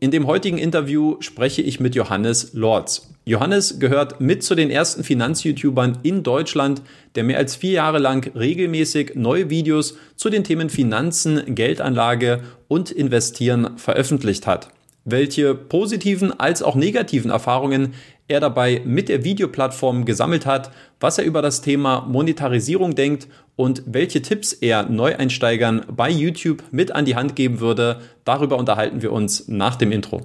in dem heutigen Interview spreche ich mit Johannes Lorz. Johannes gehört mit zu den ersten Finanz-YouTubern in Deutschland, der mehr als vier Jahre lang regelmäßig neue Videos zu den Themen Finanzen, Geldanlage und Investieren veröffentlicht hat. Welche positiven als auch negativen Erfahrungen er dabei mit der Videoplattform gesammelt hat, was er über das Thema Monetarisierung denkt und welche Tipps er Neueinsteigern bei YouTube mit an die Hand geben würde. Darüber unterhalten wir uns nach dem Intro.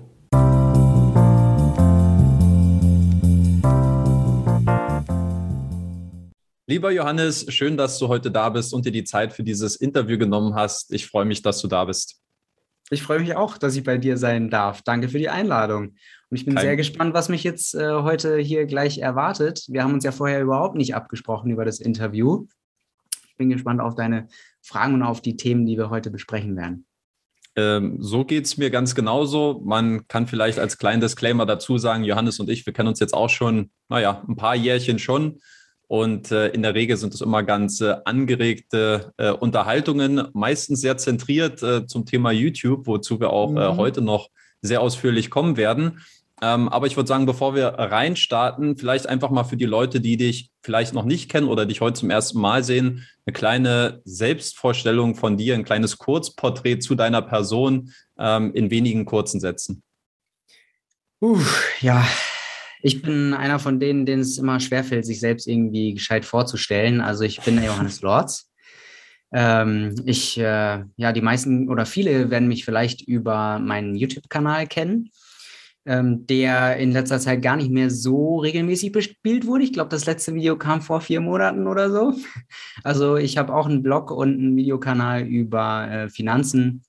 Lieber Johannes, schön, dass du heute da bist und dir die Zeit für dieses Interview genommen hast. Ich freue mich, dass du da bist. Ich freue mich auch, dass ich bei dir sein darf. Danke für die Einladung. Und ich bin Kein sehr gespannt, was mich jetzt äh, heute hier gleich erwartet. Wir haben uns ja vorher überhaupt nicht abgesprochen über das Interview. Ich bin gespannt auf deine Fragen und auf die Themen, die wir heute besprechen werden. Ähm, so geht es mir ganz genauso. Man kann vielleicht als kleinen Disclaimer dazu sagen, Johannes und ich, wir kennen uns jetzt auch schon, naja, ein paar Jährchen schon. Und äh, in der Regel sind es immer ganz äh, angeregte äh, Unterhaltungen, meistens sehr zentriert äh, zum Thema YouTube, wozu wir auch äh, mhm. heute noch sehr ausführlich kommen werden. Ähm, aber ich würde sagen, bevor wir reinstarten, vielleicht einfach mal für die Leute, die dich vielleicht noch nicht kennen oder dich heute zum ersten Mal sehen, eine kleine Selbstvorstellung von dir, ein kleines Kurzporträt zu deiner Person ähm, in wenigen kurzen Sätzen. Uh, ja, ich bin einer von denen, denen es immer schwerfällt, sich selbst irgendwie gescheit vorzustellen. Also ich bin der Johannes Lorz. Ähm, ich, äh, ja, die meisten oder viele werden mich vielleicht über meinen YouTube-Kanal kennen ähm, der in letzter Zeit gar nicht mehr so regelmäßig bespielt wurde. Ich glaube, das letzte Video kam vor vier Monaten oder so. Also ich habe auch einen Blog und einen Videokanal über äh, Finanzen,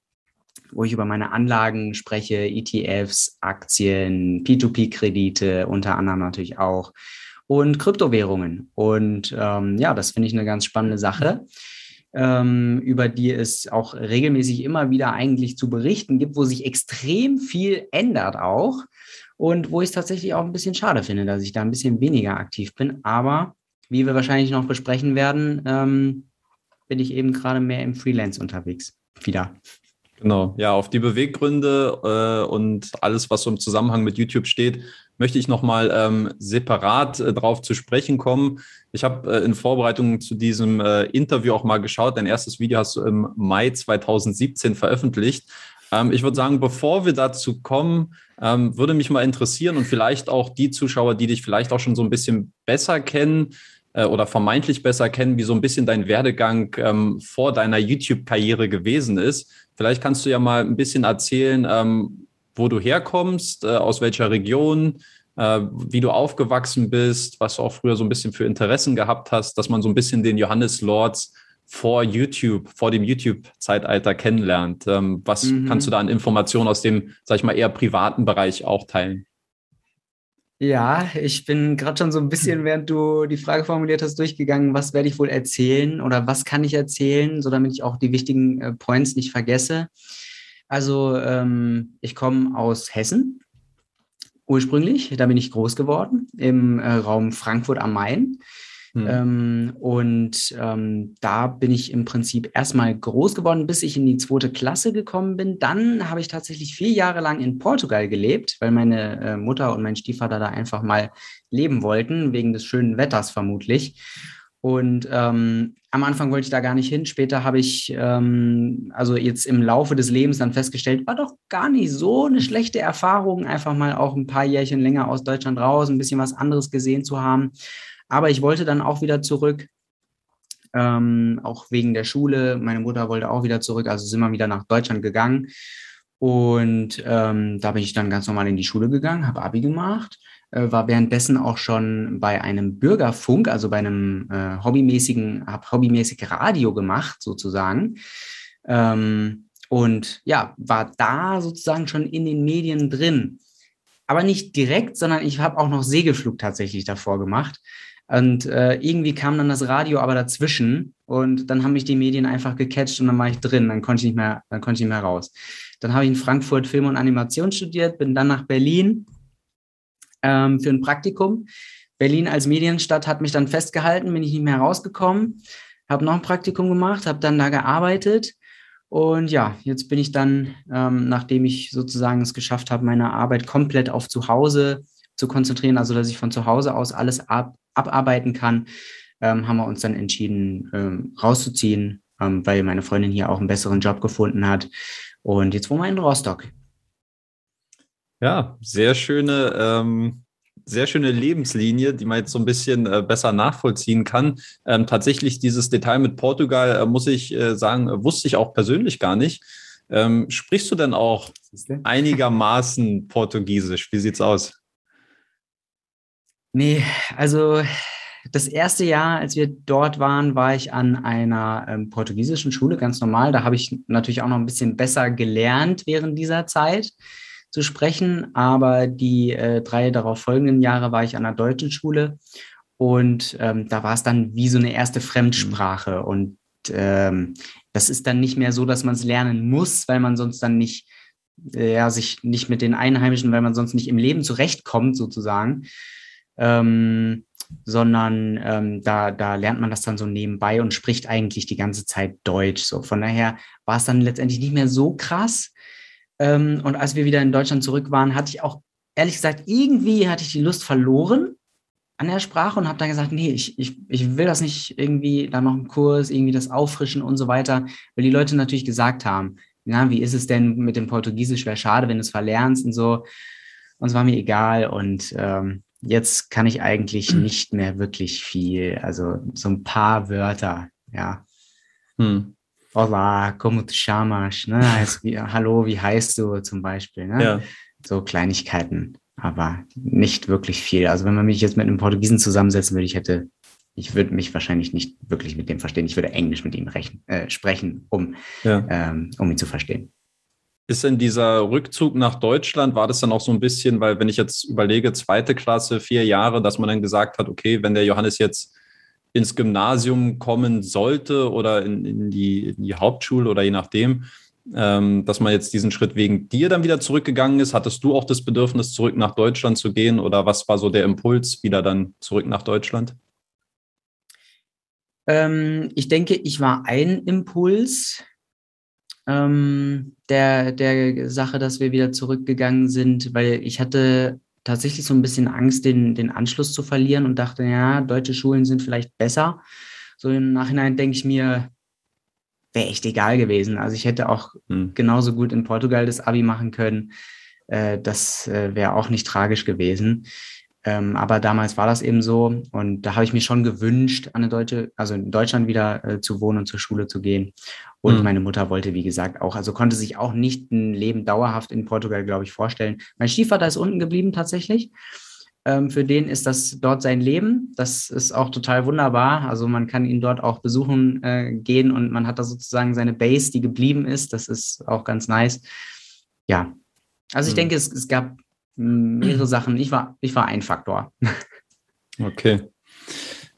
wo ich über meine Anlagen spreche, ETFs, Aktien, P2P-Kredite unter anderem natürlich auch und Kryptowährungen. Und ähm, ja, das finde ich eine ganz spannende Sache ähm, über die es auch regelmäßig immer wieder eigentlich zu berichten gibt, wo sich extrem viel ändert auch und wo ich es tatsächlich auch ein bisschen schade finde, dass ich da ein bisschen weniger aktiv bin. Aber wie wir wahrscheinlich noch besprechen werden, ähm, bin ich eben gerade mehr im Freelance unterwegs. Wieder. Genau, ja, auf die Beweggründe äh, und alles, was so im Zusammenhang mit YouTube steht, möchte ich nochmal ähm, separat äh, drauf zu sprechen kommen. Ich habe äh, in Vorbereitung zu diesem äh, Interview auch mal geschaut. Dein erstes Video hast du im Mai 2017 veröffentlicht. Ähm, ich würde sagen, bevor wir dazu kommen, ähm, würde mich mal interessieren und vielleicht auch die Zuschauer, die dich vielleicht auch schon so ein bisschen besser kennen, äh, oder vermeintlich besser kennen, wie so ein bisschen dein Werdegang ähm, vor deiner YouTube-Karriere gewesen ist. Vielleicht kannst du ja mal ein bisschen erzählen, ähm, wo du herkommst, äh, aus welcher Region, äh, wie du aufgewachsen bist, was du auch früher so ein bisschen für Interessen gehabt hast, dass man so ein bisschen den Johannes Lords vor YouTube, vor dem YouTube-Zeitalter kennenlernt. Ähm, was mhm. kannst du da an Informationen aus dem, sag ich mal, eher privaten Bereich auch teilen? Ja, ich bin gerade schon so ein bisschen, während du die Frage formuliert hast, durchgegangen, was werde ich wohl erzählen oder was kann ich erzählen, so damit ich auch die wichtigen äh, Points nicht vergesse. Also ähm, ich komme aus Hessen ursprünglich, da bin ich groß geworden im äh, Raum Frankfurt am Main. Hm. Ähm, und ähm, da bin ich im Prinzip erstmal groß geworden, bis ich in die zweite Klasse gekommen bin. Dann habe ich tatsächlich vier Jahre lang in Portugal gelebt, weil meine äh, Mutter und mein Stiefvater da einfach mal leben wollten, wegen des schönen Wetters vermutlich. Und ähm, am Anfang wollte ich da gar nicht hin. Später habe ich, ähm, also jetzt im Laufe des Lebens dann festgestellt, war doch gar nicht so eine schlechte Erfahrung, einfach mal auch ein paar Jährchen länger aus Deutschland raus, ein bisschen was anderes gesehen zu haben. Aber ich wollte dann auch wieder zurück, ähm, auch wegen der Schule. Meine Mutter wollte auch wieder zurück, also sind wir wieder nach Deutschland gegangen. Und ähm, da bin ich dann ganz normal in die Schule gegangen, habe Abi gemacht, äh, war währenddessen auch schon bei einem Bürgerfunk, also bei einem äh, hobbymäßigen, habe hobbymäßig Radio gemacht sozusagen. Ähm, und ja, war da sozusagen schon in den Medien drin. Aber nicht direkt, sondern ich habe auch noch Segelflug tatsächlich davor gemacht. Und äh, irgendwie kam dann das Radio aber dazwischen und dann haben mich die Medien einfach gecatcht und dann war ich drin, dann konnte ich nicht mehr, dann konnte ich nicht mehr raus. Dann habe ich in Frankfurt Film und Animation studiert, bin dann nach Berlin ähm, für ein Praktikum. Berlin als Medienstadt hat mich dann festgehalten, bin ich nicht mehr rausgekommen, habe noch ein Praktikum gemacht, habe dann da gearbeitet Und ja, jetzt bin ich dann, ähm, nachdem ich sozusagen es geschafft habe, meine Arbeit komplett auf zu Hause zu konzentrieren, also dass ich von zu Hause aus alles ab, abarbeiten kann, ähm, haben wir uns dann entschieden, ähm, rauszuziehen, ähm, weil meine Freundin hier auch einen besseren Job gefunden hat. Und jetzt wohnen wir in Rostock. Ja, sehr schöne, ähm, sehr schöne Lebenslinie, die man jetzt so ein bisschen äh, besser nachvollziehen kann. Ähm, tatsächlich dieses Detail mit Portugal, äh, muss ich äh, sagen, wusste ich auch persönlich gar nicht. Ähm, sprichst du denn auch einigermaßen Portugiesisch? Wie sieht's aus? Nee, also das erste Jahr, als wir dort waren, war ich an einer ähm, portugiesischen Schule, ganz normal. Da habe ich natürlich auch noch ein bisschen besser gelernt während dieser Zeit zu sprechen. Aber die äh, drei darauf folgenden Jahre war ich an einer deutschen Schule und ähm, da war es dann wie so eine erste Fremdsprache. Und ähm, das ist dann nicht mehr so, dass man es lernen muss, weil man sonst dann nicht, äh, ja, sich nicht mit den Einheimischen, weil man sonst nicht im Leben zurechtkommt, sozusagen. Ähm, sondern ähm, da, da lernt man das dann so nebenbei und spricht eigentlich die ganze Zeit Deutsch. So von daher war es dann letztendlich nicht mehr so krass. Ähm, und als wir wieder in Deutschland zurück waren, hatte ich auch, ehrlich gesagt, irgendwie hatte ich die Lust verloren an der Sprache und habe dann gesagt, nee, ich, ich, ich will das nicht irgendwie, da noch einen Kurs, irgendwie das auffrischen und so weiter, weil die Leute natürlich gesagt haben, na, wie ist es denn mit dem Portugiesisch, wäre schade, wenn du es verlernst und so. Und es war mir egal und ähm, jetzt kann ich eigentlich nicht mehr wirklich viel, also so ein paar Wörter, ja. Hm. Hola, como te chamas? Ne? Heißt wie, Hallo, wie heißt du zum Beispiel? Ne? Ja. So Kleinigkeiten, aber nicht wirklich viel. Also wenn man mich jetzt mit einem Portugiesen zusammensetzen würde, ich hätte, ich würde mich wahrscheinlich nicht wirklich mit dem verstehen. Ich würde Englisch mit ihm rechnen, äh, sprechen, um, ja. ähm, um ihn zu verstehen. Ist denn dieser Rückzug nach Deutschland, war das dann auch so ein bisschen, weil wenn ich jetzt überlege, zweite Klasse, vier Jahre, dass man dann gesagt hat, okay, wenn der Johannes jetzt ins Gymnasium kommen sollte oder in, in, die, in die, Hauptschule oder je nachdem, ähm, dass man jetzt diesen Schritt wegen dir dann wieder zurückgegangen ist? Hattest du auch das Bedürfnis, zurück nach Deutschland zu gehen oder was war so der Impuls, wieder dann zurück nach Deutschland? Ähm, ich denke, ich war ein Impuls ähm, der, der Sache, dass wir wieder zurückgegangen sind, weil ich hatte tatsächlich so ein bisschen Angst, den, den Anschluss zu verlieren und dachte, ja, deutsche Schulen sind vielleicht besser. So im Nachhinein denke ich mir, wäre echt egal gewesen. Also ich hätte auch hm. genauso gut in Portugal das Abi machen können. Äh, das äh, wäre auch nicht tragisch gewesen. Ähm, aber damals war das eben so und da habe ich mir schon gewünscht, an eine deutsche, also in Deutschland wieder äh, zu wohnen und zur Schule zu gehen. Und mhm. meine Mutter wollte, wie gesagt, auch, also konnte sich auch nicht ein Leben dauerhaft in Portugal, glaube ich, vorstellen. Mein Stiefvater ist unten geblieben tatsächlich. Ähm, für den ist das dort sein Leben. Das ist auch total wunderbar. Also man kann ihn dort auch besuchen äh, gehen und man hat da sozusagen seine Base, die geblieben ist. Das ist auch ganz nice. Ja, also ich mhm. denke, es, es gab mehrere Sachen. Ich war, ich war ein Faktor. Okay.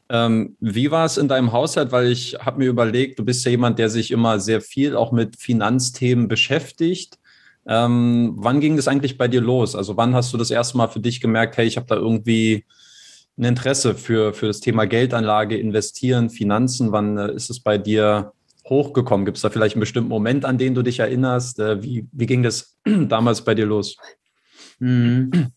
Ähm, wie war es in deinem Haushalt? Weil ich habe mir überlegt, du bist ja jemand, der sich immer sehr viel auch mit Finanzthemen beschäftigt. Ähm, wann ging das eigentlich bei dir los? Also wann hast du das erste Mal für dich gemerkt, hey, ich habe da irgendwie ein Interesse für, für das Thema Geldanlage, Investieren, Finanzen? Wann äh, ist es bei dir hochgekommen? Gibt es da vielleicht einen bestimmten Moment, an den du dich erinnerst? Äh, wie, wie ging das damals bei dir los? Mhm.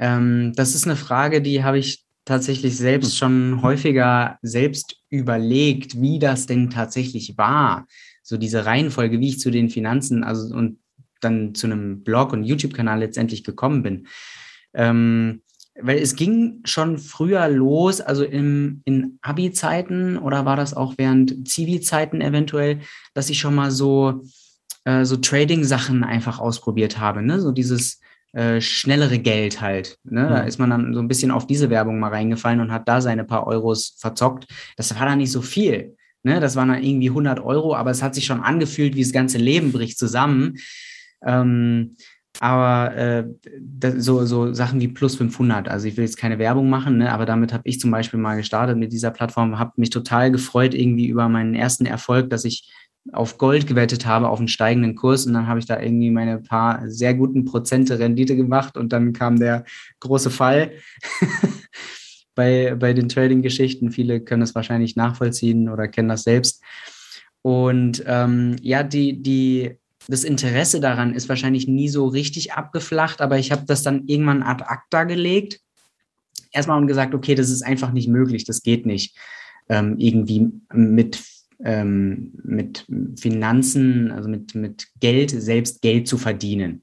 Ähm, das ist eine Frage, die habe ich tatsächlich selbst schon häufiger selbst überlegt, wie das denn tatsächlich war. So diese Reihenfolge, wie ich zu den Finanzen, also und dann zu einem Blog und YouTube-Kanal letztendlich gekommen bin. Ähm, weil es ging schon früher los, also im, in Abi-Zeiten oder war das auch während Zivi-Zeiten eventuell, dass ich schon mal so, äh, so Trading-Sachen einfach ausprobiert habe. Ne? So dieses äh, schnellere Geld halt. Ne? Mhm. Da ist man dann so ein bisschen auf diese Werbung mal reingefallen und hat da seine paar Euros verzockt. Das war dann nicht so viel. Ne? Das waren dann irgendwie 100 Euro, aber es hat sich schon angefühlt, wie das ganze Leben bricht zusammen. Ähm, aber äh, so, so Sachen wie plus 500, also ich will jetzt keine Werbung machen, ne, aber damit habe ich zum Beispiel mal gestartet mit dieser Plattform, habe mich total gefreut irgendwie über meinen ersten Erfolg, dass ich auf Gold gewettet habe, auf einen steigenden Kurs. Und dann habe ich da irgendwie meine paar sehr guten Prozente Rendite gemacht und dann kam der große Fall bei, bei den Trading-Geschichten. Viele können es wahrscheinlich nachvollziehen oder kennen das selbst. Und ähm, ja, die, die, das Interesse daran ist wahrscheinlich nie so richtig abgeflacht, aber ich habe das dann irgendwann ad acta gelegt. Erstmal und gesagt, okay, das ist einfach nicht möglich, das geht nicht. Ähm, irgendwie mit, ähm, mit Finanzen, also mit, mit Geld, selbst Geld zu verdienen.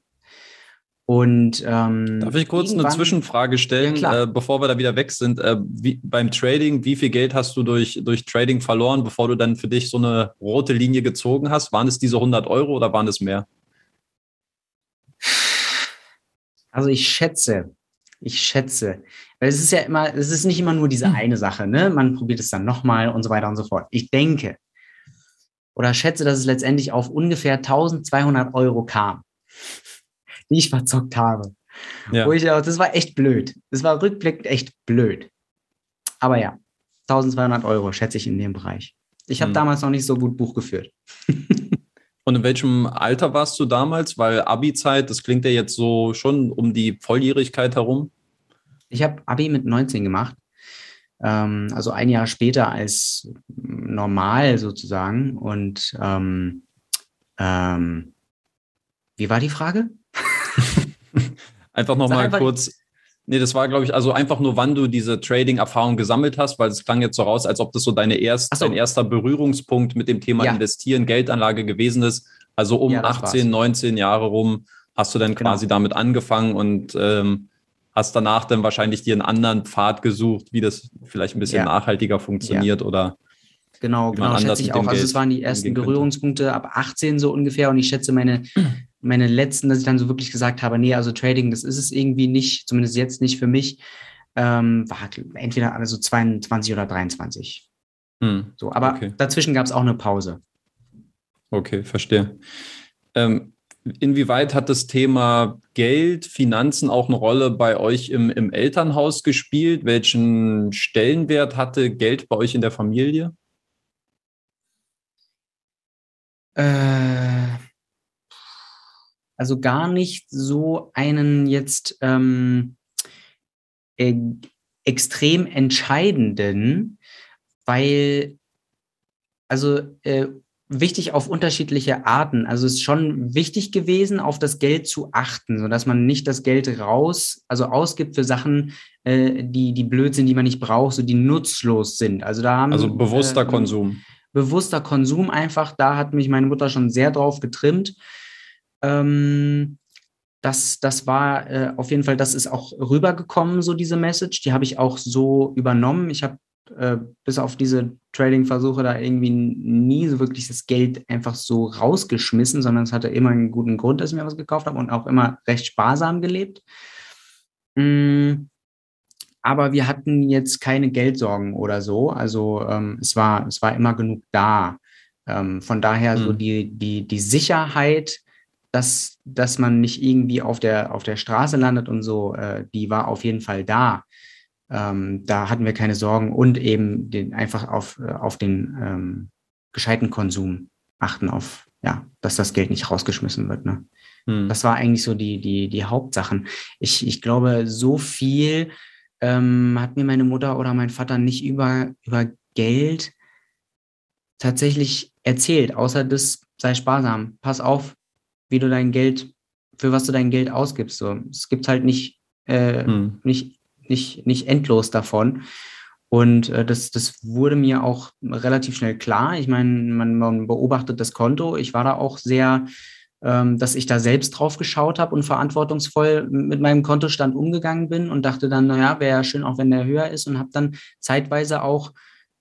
Und ähm, darf ich kurz eine Zwischenfrage stellen, ja, äh, bevor wir da wieder weg sind? Äh, wie, beim Trading, wie viel Geld hast du durch, durch Trading verloren, bevor du dann für dich so eine rote Linie gezogen hast? Waren es diese 100 Euro oder waren es mehr? Also ich schätze, ich schätze, weil es ist ja immer, es ist nicht immer nur diese hm. eine Sache, ne? Man probiert es dann nochmal und so weiter und so fort. Ich denke oder schätze, dass es letztendlich auf ungefähr 1200 Euro kam die ich verzockt habe. Ja. Wo ich das war echt blöd. Das war rückblickend echt blöd. Aber ja, 1200 Euro schätze ich in dem Bereich. Ich habe hm. damals noch nicht so gut Buch geführt. Und in welchem Alter warst du damals? Weil Abi-Zeit, das klingt ja jetzt so schon um die Volljährigkeit herum. Ich habe Abi mit 19 gemacht. Ähm, also ein Jahr später als normal sozusagen. Und ähm, ähm, wie war die Frage? einfach nochmal kurz. Nee, das war, glaube ich, also einfach nur, wann du diese Trading-Erfahrung gesammelt hast, weil es klang jetzt so raus, als ob das so, deine erst, so. dein erster Berührungspunkt mit dem Thema ja. Investieren, Geldanlage gewesen ist. Also um ja, 18, war's. 19 Jahre rum hast du dann genau. quasi damit angefangen und ähm, hast danach dann wahrscheinlich dir einen anderen Pfad gesucht, wie das vielleicht ein bisschen ja. nachhaltiger funktioniert oder Genau, genau, schätze ich auch. Also es waren die ersten Berührungspunkte ab 18 so ungefähr und ich schätze meine meine letzten, dass ich dann so wirklich gesagt habe, nee, also Trading, das ist es irgendwie nicht, zumindest jetzt nicht für mich, ähm, war entweder also 22 oder 23. Hm. So, aber okay. dazwischen gab es auch eine Pause. Okay, verstehe. Ähm, inwieweit hat das Thema Geld, Finanzen auch eine Rolle bei euch im, im Elternhaus gespielt? Welchen Stellenwert hatte Geld bei euch in der Familie? Äh, also gar nicht so einen jetzt ähm, äh, extrem entscheidenden, weil also äh, wichtig auf unterschiedliche Arten. Also es ist schon wichtig gewesen, auf das Geld zu achten, sodass man nicht das Geld raus, also ausgibt für Sachen, äh, die, die blöd sind, die man nicht braucht, so die nutzlos sind. Also da haben Also bewusster äh, Konsum. Bewusster Konsum einfach, da hat mich meine Mutter schon sehr drauf getrimmt. Ähm, das, das war äh, auf jeden Fall, das ist auch rübergekommen, so diese Message. Die habe ich auch so übernommen. Ich habe äh, bis auf diese Trading-Versuche da irgendwie nie so wirklich das Geld einfach so rausgeschmissen, sondern es hatte immer einen guten Grund, dass ich mir was gekauft habe und auch immer recht sparsam gelebt. Mm, aber wir hatten jetzt keine Geldsorgen oder so. Also ähm, es, war, es war immer genug da. Ähm, von daher mhm. so die, die, die Sicherheit, dass, dass man nicht irgendwie auf der, auf der Straße landet und so, äh, die war auf jeden Fall da. Ähm, da hatten wir keine Sorgen und eben den, einfach auf, äh, auf den ähm, gescheiten Konsum achten, auf, ja, dass das Geld nicht rausgeschmissen wird. Ne? Hm. Das war eigentlich so die, die, die Hauptsachen. Ich, ich glaube, so viel ähm, hat mir meine Mutter oder mein Vater nicht über, über Geld tatsächlich erzählt, außer das sei sparsam. Pass auf, wie du dein Geld, für was du dein Geld ausgibst. So. Es gibt halt nicht, äh, hm. nicht, nicht, nicht endlos davon. Und äh, das, das wurde mir auch relativ schnell klar. Ich meine, man, man beobachtet das Konto. Ich war da auch sehr, dass ich da selbst drauf geschaut habe und verantwortungsvoll mit meinem Kontostand umgegangen bin und dachte dann, naja, wäre ja schön, auch wenn der höher ist und habe dann zeitweise auch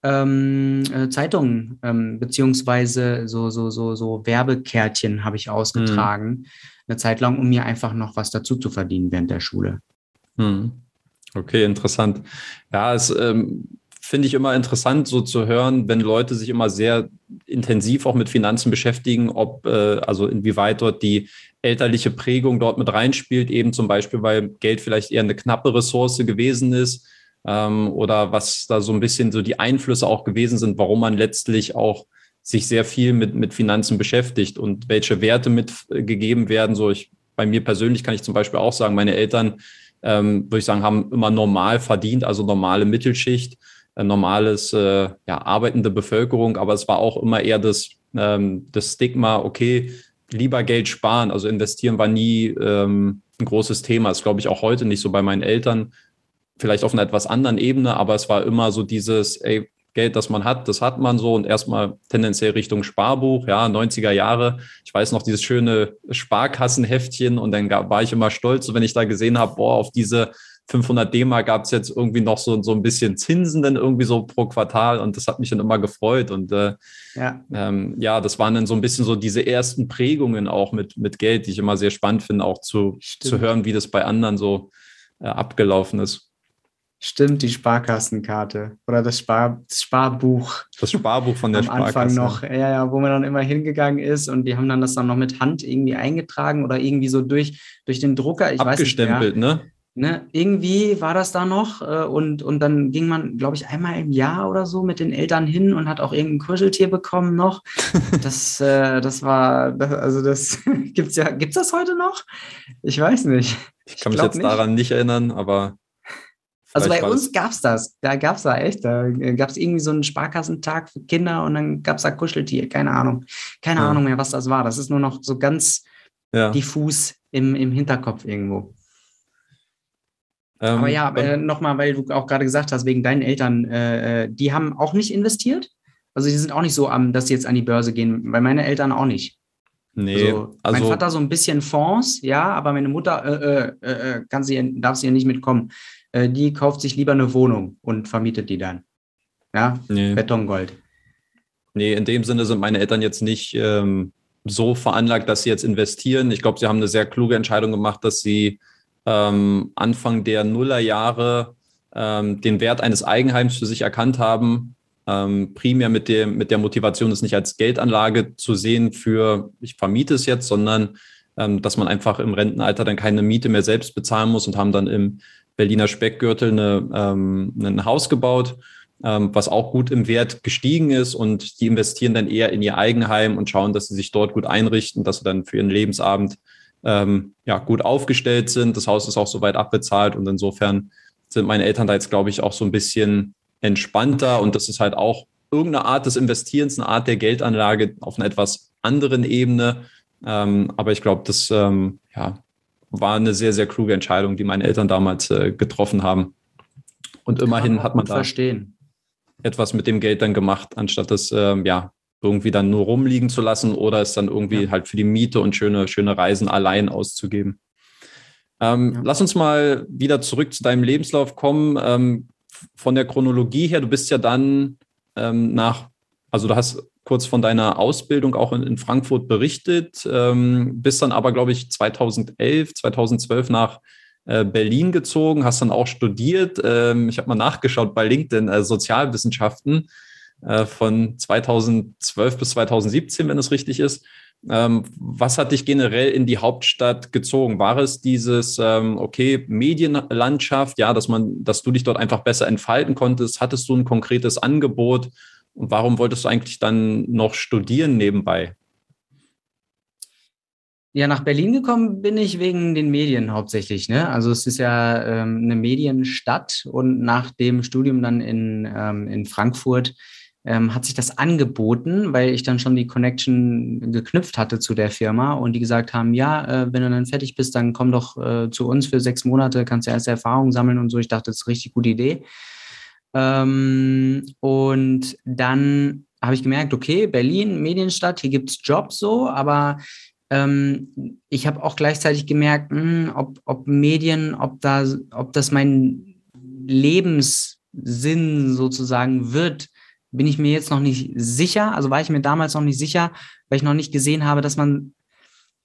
ähm, äh, Zeitungen ähm, beziehungsweise so, so, so, so Werbekärtchen habe ich ausgetragen, mhm. eine Zeit lang, um mir einfach noch was dazu zu verdienen während der Schule. Mhm. Okay, interessant. Ja, es ähm, finde ich immer interessant, so zu hören, wenn Leute sich immer sehr intensiv auch mit Finanzen beschäftigen, ob, äh, also inwieweit dort die elterliche Prägung dort mit reinspielt, eben zum Beispiel, weil Geld vielleicht eher eine knappe Ressource gewesen ist ähm, oder was da so ein bisschen so die Einflüsse auch gewesen sind, warum man letztlich auch sich sehr viel mit, mit Finanzen beschäftigt und welche Werte mitgegeben werden. So ich, bei mir persönlich kann ich zum Beispiel auch sagen, meine Eltern, ähm, würde ich sagen, haben immer normal verdient, also normale Mittelschicht. Äh, normales, äh, ja, arbeitende Bevölkerung, aber es war auch immer eher das, ähm, das Stigma, okay, lieber Geld sparen, also investieren war nie ähm, ein großes Thema. Ist, glaube ich, auch heute nicht so bei meinen Eltern, vielleicht auf einer etwas anderen Ebene, aber es war immer so dieses, ey, Geld, das man hat, das hat man so und erstmal tendenziell Richtung Sparbuch, ja, 90er Jahre. Ich weiß noch dieses schöne Sparkassenheftchen und dann war ich immer stolz, wenn ich da gesehen habe, boah, auf diese 500 D-Mark gab es jetzt irgendwie noch so, so ein bisschen Zinsen dann irgendwie so pro Quartal und das hat mich dann immer gefreut und äh, ja. Ähm, ja, das waren dann so ein bisschen so diese ersten Prägungen auch mit, mit Geld, die ich immer sehr spannend finde, auch zu, zu hören, wie das bei anderen so äh, abgelaufen ist. Stimmt, die Sparkassenkarte oder das, Spar das Sparbuch. Das Sparbuch von der Am Sparkasse. Anfang noch, ja, ja, wo man dann immer hingegangen ist und die haben dann das dann noch mit Hand irgendwie eingetragen oder irgendwie so durch, durch den Drucker. Ich Abgestempelt, weiß nicht, ne? Ne, irgendwie war das da noch äh, und, und dann ging man, glaube ich, einmal im Jahr oder so mit den Eltern hin und hat auch irgendein Kuscheltier bekommen noch. Das, äh, das war, das, also das gibt's ja, gibt's das heute noch? Ich weiß nicht. Ich kann ich mich jetzt nicht. daran nicht erinnern, aber. Also bei uns gab es das. Da gab es da echt. Da gab es irgendwie so einen Sparkassentag für Kinder und dann gab es da Kuscheltier. Keine Ahnung. Keine ja. Ahnung mehr, was das war. Das ist nur noch so ganz ja. diffus im, im Hinterkopf irgendwo. Ähm, Aber ja, äh, nochmal, weil du auch gerade gesagt hast, wegen deinen Eltern, äh, äh, die haben auch nicht investiert? Also die sind auch nicht so am, dass sie jetzt an die Börse gehen, weil meine Eltern auch nicht. Nee, also, also mein Vater so ein bisschen Fonds, ja, aber meine Mutter äh, äh, äh kann sie, darf sie ja nicht mitkommen. die kauft sich lieber eine Wohnung und vermietet die dann. Ja, nee. Betongold. Nee, in dem Sinne sind meine Eltern jetzt nicht ähm, so veranlagt, dass sie jetzt investieren. Ich glaube, sie haben eine sehr kluge Entscheidung gemacht, dass sie ähm, Anfang der Nullerjahre ähm, den Wert eines Eigenheims für sich erkannt haben, ähm, primär mit, dem, mit der Motivation, es nicht als Geldanlage zu sehen für, ich vermiete es jetzt, sondern ähm, dass man einfach im Rentenalter dann keine Miete mehr selbst bezahlen muss und haben dann im Berliner Speckgürtel eine, ähm, ein Haus gebaut, ähm, was auch gut im Wert gestiegen ist und die investieren dann eher in ihr Eigenheim und schauen, dass sie sich dort gut einrichten, dass sie dann für ihren Lebensabend ähm, ja, gut aufgestellt sind. Das Haus ist auch soweit abbezahlt und insofern sind meine Eltern da jetzt, glaube ich, auch so ein bisschen entspannter und das ist halt auch irgendeine Art des Investierens, eine Art der Geldanlage auf einer etwas anderen Ebene. Ähm, aber ich glaube, das ähm, ja, war eine sehr, sehr kluge Entscheidung, die meine Eltern damals äh, getroffen haben. Und immerhin hat man da verstehen. etwas mit dem Geld dann gemacht, anstatt das ähm, ja, irgendwie dann nur rumliegen zu lassen oder es dann irgendwie ja. halt für die Miete und schöne, schöne Reisen allein auszugeben. Ähm, ja. Lass uns mal wieder zurück zu deinem Lebenslauf kommen. Ähm, von der Chronologie her, du bist ja dann ähm, nach, also du hast kurz von deiner Ausbildung auch in, in Frankfurt berichtet, ähm, bist dann aber, glaube ich, 2011, 2012 nach äh, Berlin gezogen, hast dann auch studiert. Ähm, ich habe mal nachgeschaut bei LinkedIn, äh, Sozialwissenschaften. Äh, von 2012 bis 2017, wenn es richtig ist. Ähm, was hat dich generell in die Hauptstadt gezogen? War es dieses, ähm, okay, Medienlandschaft, ja, dass man, dass du dich dort einfach besser entfalten konntest? Hattest du ein konkretes Angebot? Und warum wolltest du eigentlich dann noch studieren nebenbei? Ja, nach Berlin gekommen bin ich wegen den Medien hauptsächlich. Ne? Also es ist ja ähm, eine Medienstadt und nach dem Studium dann in, ähm, in Frankfurt ähm, hat sich das angeboten, weil ich dann schon die Connection geknüpft hatte zu der Firma und die gesagt haben, ja, äh, wenn du dann fertig bist, dann komm doch äh, zu uns für sechs Monate, kannst ja erste Erfahrungen sammeln und so. Ich dachte, das ist eine richtig gute Idee. Ähm, und dann habe ich gemerkt, okay, Berlin, Medienstadt, hier gibt es Jobs so, aber ähm, ich habe auch gleichzeitig gemerkt, mh, hm, ob, ob Medien, ob, da, ob das mein Lebenssinn sozusagen wird, bin ich mir jetzt noch nicht sicher. Also war ich mir damals noch nicht sicher, weil ich noch nicht gesehen habe, dass man